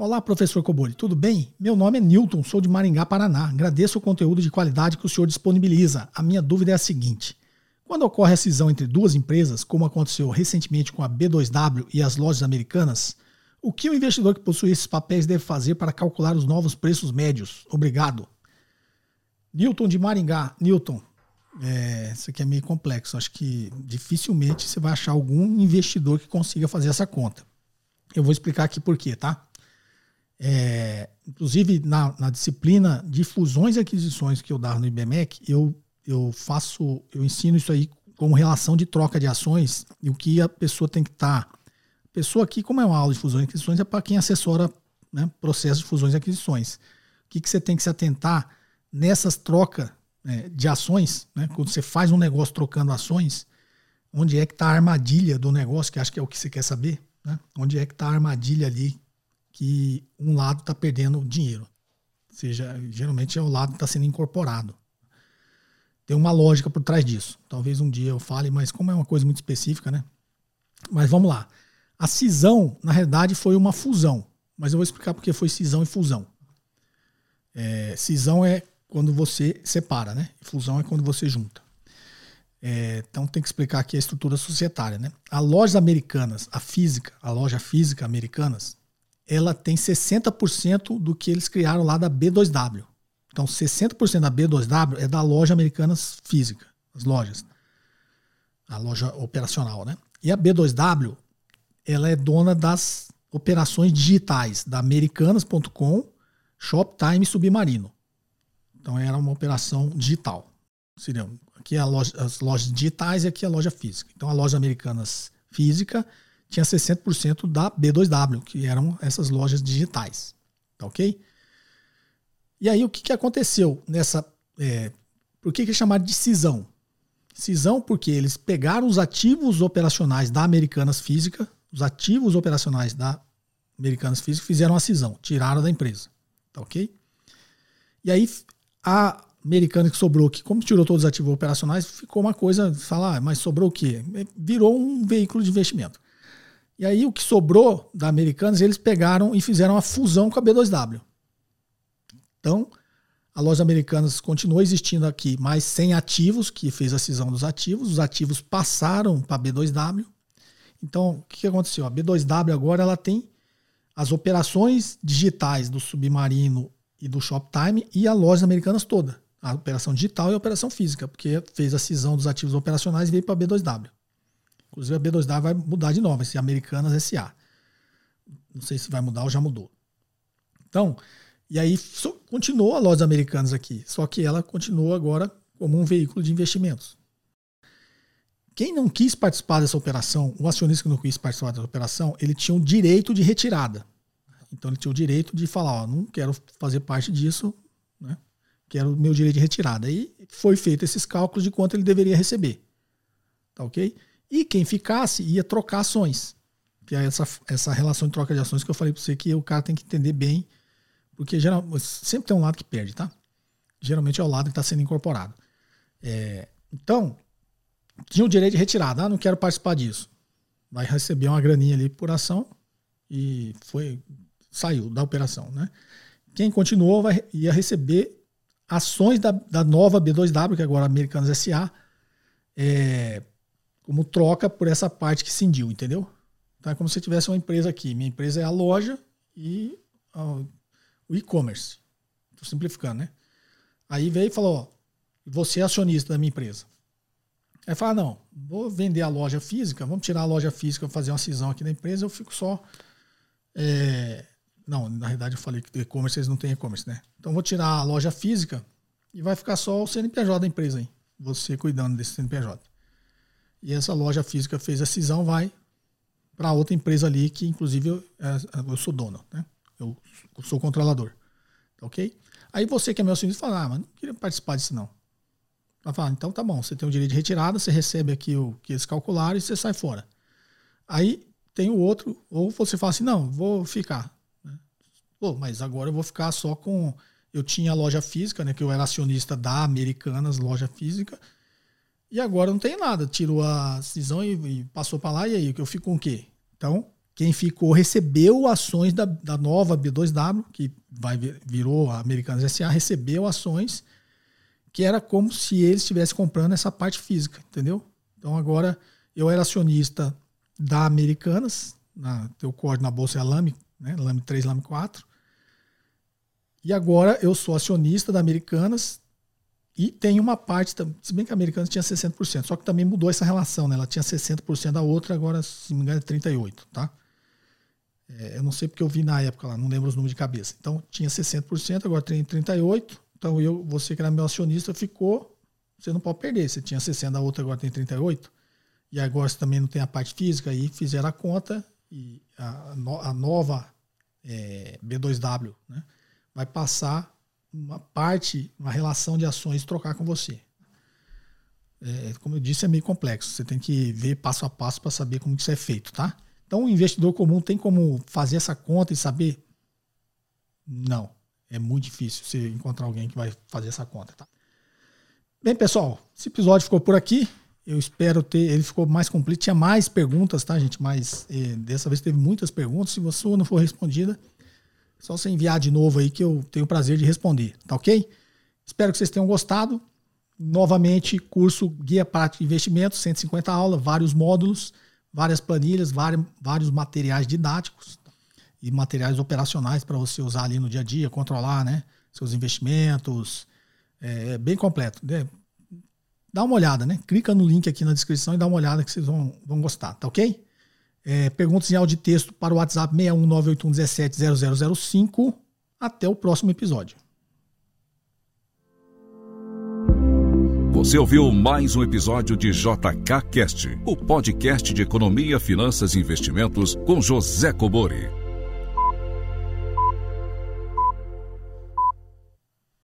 Olá, professor Cobori, tudo bem? Meu nome é Newton, sou de Maringá, Paraná. Agradeço o conteúdo de qualidade que o senhor disponibiliza. A minha dúvida é a seguinte: quando ocorre a cisão entre duas empresas, como aconteceu recentemente com a B2W e as lojas americanas, o que o investidor que possui esses papéis deve fazer para calcular os novos preços médios? Obrigado. Newton de Maringá. Newton, é, isso aqui é meio complexo. Acho que dificilmente você vai achar algum investidor que consiga fazer essa conta. Eu vou explicar aqui por quê, tá? É, inclusive, na, na, disciplina de fusões e aquisições que eu dava no IBMEC, eu, eu faço, eu ensino isso aí como relação de troca de ações e o que a pessoa tem que estar. Tá. Pessoa aqui, como é uma aula de fusões e aquisições, é para quem assessora né, processo de fusões e aquisições. O que, que você tem que se atentar nessas trocas é, de ações, né, quando você faz um negócio trocando ações, onde é que está a armadilha do negócio, que acho que é o que você quer saber, né? onde é que está a armadilha ali que um lado está perdendo dinheiro. Ou seja, geralmente é o lado que está sendo incorporado. Tem uma lógica por trás disso. Talvez um dia eu fale, mas como é uma coisa muito específica, né? Mas vamos lá. A cisão, na realidade, foi uma fusão. Mas eu vou explicar porque foi cisão e fusão. É, cisão é quando você separa, né? Fusão é quando você junta. É, então tem que explicar aqui a estrutura societária, né? A lojas americanas, a física, a loja física americanas, ela tem 60% do que eles criaram lá da B2W. Então 60% da B2W é da loja americanas física, as lojas. A loja operacional, né? E a B2W, ela é dona das operações digitais da americanas.com, Shoptime e Submarino. Então era uma operação digital. Seria aqui é loja, as lojas digitais e aqui a loja física. Então a loja Americanas física tinha 60% da B2W, que eram essas lojas digitais. Tá ok? E aí o que, que aconteceu nessa. É, por que, que é chamado de cisão? Cisão porque eles pegaram os ativos operacionais da Americanas Física, os ativos operacionais da Americanas Física, fizeram a cisão, tiraram da empresa. Tá ok? E aí a americana que sobrou, que como tirou todos os ativos operacionais, ficou uma coisa, falar, ah, mas sobrou o quê? Virou um veículo de investimento. E aí o que sobrou da Americanas, eles pegaram e fizeram uma fusão com a B2W. Então, a loja Americanas continuou existindo aqui, mas sem ativos, que fez a cisão dos ativos. Os ativos passaram para a B2W. Então, o que aconteceu? A B2W agora ela tem as operações digitais do Submarino e do Shoptime e a loja Americanas toda. A operação digital e a operação física, porque fez a cisão dos ativos operacionais e veio para a B2W. Inclusive a B2W vai mudar de novo, ser Americanas SA. Não sei se vai mudar ou já mudou. Então, e aí continuou a loja Americanas aqui, só que ela continua agora como um veículo de investimentos. Quem não quis participar dessa operação, o acionista que não quis participar dessa operação, ele tinha um direito de retirada. Então ele tinha o direito de falar, ó, não quero fazer parte disso, né? Quero o meu direito de retirada. E foi feito esses cálculos de quanto ele deveria receber. Tá ok? E quem ficasse ia trocar ações. Que é essa, essa relação de troca de ações que eu falei para você que o cara tem que entender bem, porque geral, sempre tem um lado que perde, tá? Geralmente é o lado que está sendo incorporado. É, então, tinha o direito de retirada. Ah, não quero participar disso. Vai receber uma graninha ali por ação e foi saiu da operação. Né? Quem continuou vai, ia receber ações da, da nova B2W, que agora é Americanas SA, é, como troca por essa parte que cindiu, entendeu? Então é como se tivesse uma empresa aqui. Minha empresa é a loja e o e-commerce. Estou simplificando, né? Aí veio e falou: ó, você é acionista da minha empresa. Aí fala: não, vou vender a loja física, vamos tirar a loja física, fazer uma cisão aqui da empresa, eu fico só é, não, na realidade eu falei que e-commerce eles não têm e-commerce, né? Então vou tirar a loja física e vai ficar só o CNPJ da empresa aí. Você cuidando desse CNPJ. E essa loja física fez a cisão, vai para outra empresa ali, que inclusive eu, é, eu sou dono, né? Eu, sou controlador. Ok? Aí você que é meu acionista fala, ah, mas não queria participar disso não. Ela fala, então tá bom, você tem o direito de retirada, você recebe aqui o que eles calcularam e você sai fora. Aí tem o outro, ou você fala assim, não, vou ficar. Pô, mas agora eu vou ficar só com. Eu tinha loja física, né? Que eu era acionista da Americanas, loja física. E agora não tem nada. Tirou a cisão e, e passou para lá. E aí, eu fico com o quê? Então, quem ficou recebeu ações da, da nova B2W, que vai, virou a Americanas SA, recebeu ações que era como se eles estivessem comprando essa parte física, entendeu? Então agora eu era acionista da Americanas, na, teu código na bolsa é LAME, né? LAME 3, LAME 4. E agora eu sou acionista da Americanas e tem uma parte, se bem que a Americanas tinha 60%, só que também mudou essa relação, né? Ela tinha 60% da outra, agora, se não me engano, é 38%, tá? É, eu não sei porque eu vi na época lá, não lembro os números de cabeça. Então tinha 60%, agora tem 38%. Então eu, você que era meu acionista, ficou. Você não pode perder. Você tinha 60%, a outra agora tem 38%. E agora você também não tem a parte física, aí fizeram a conta e a, a nova é, B2W, né? vai passar uma parte, uma relação de ações trocar com você. É, como eu disse, é meio complexo. Você tem que ver passo a passo para saber como isso é feito, tá? Então, o investidor comum tem como fazer essa conta e saber? Não. É muito difícil você encontrar alguém que vai fazer essa conta, tá? Bem, pessoal, esse episódio ficou por aqui. Eu espero ter. Ele ficou mais completo. Tinha mais perguntas, tá, gente? Mas eh, dessa vez teve muitas perguntas. Se você não for respondida, só você enviar de novo aí que eu tenho o prazer de responder, tá ok? Espero que vocês tenham gostado. Novamente, curso Guia Prático de Investimentos, 150 aulas, vários módulos, várias planilhas, vários, materiais didáticos e materiais operacionais para você usar ali no dia a dia, controlar né, seus investimentos. É, é bem completo. Né? Dá uma olhada, né? Clica no link aqui na descrição e dá uma olhada que vocês vão, vão gostar, tá ok? É, perguntas em áudio e texto para o WhatsApp 61981170005. Até o próximo episódio. Você ouviu mais um episódio de JK Cast, o podcast de economia, finanças e investimentos com José Cobori.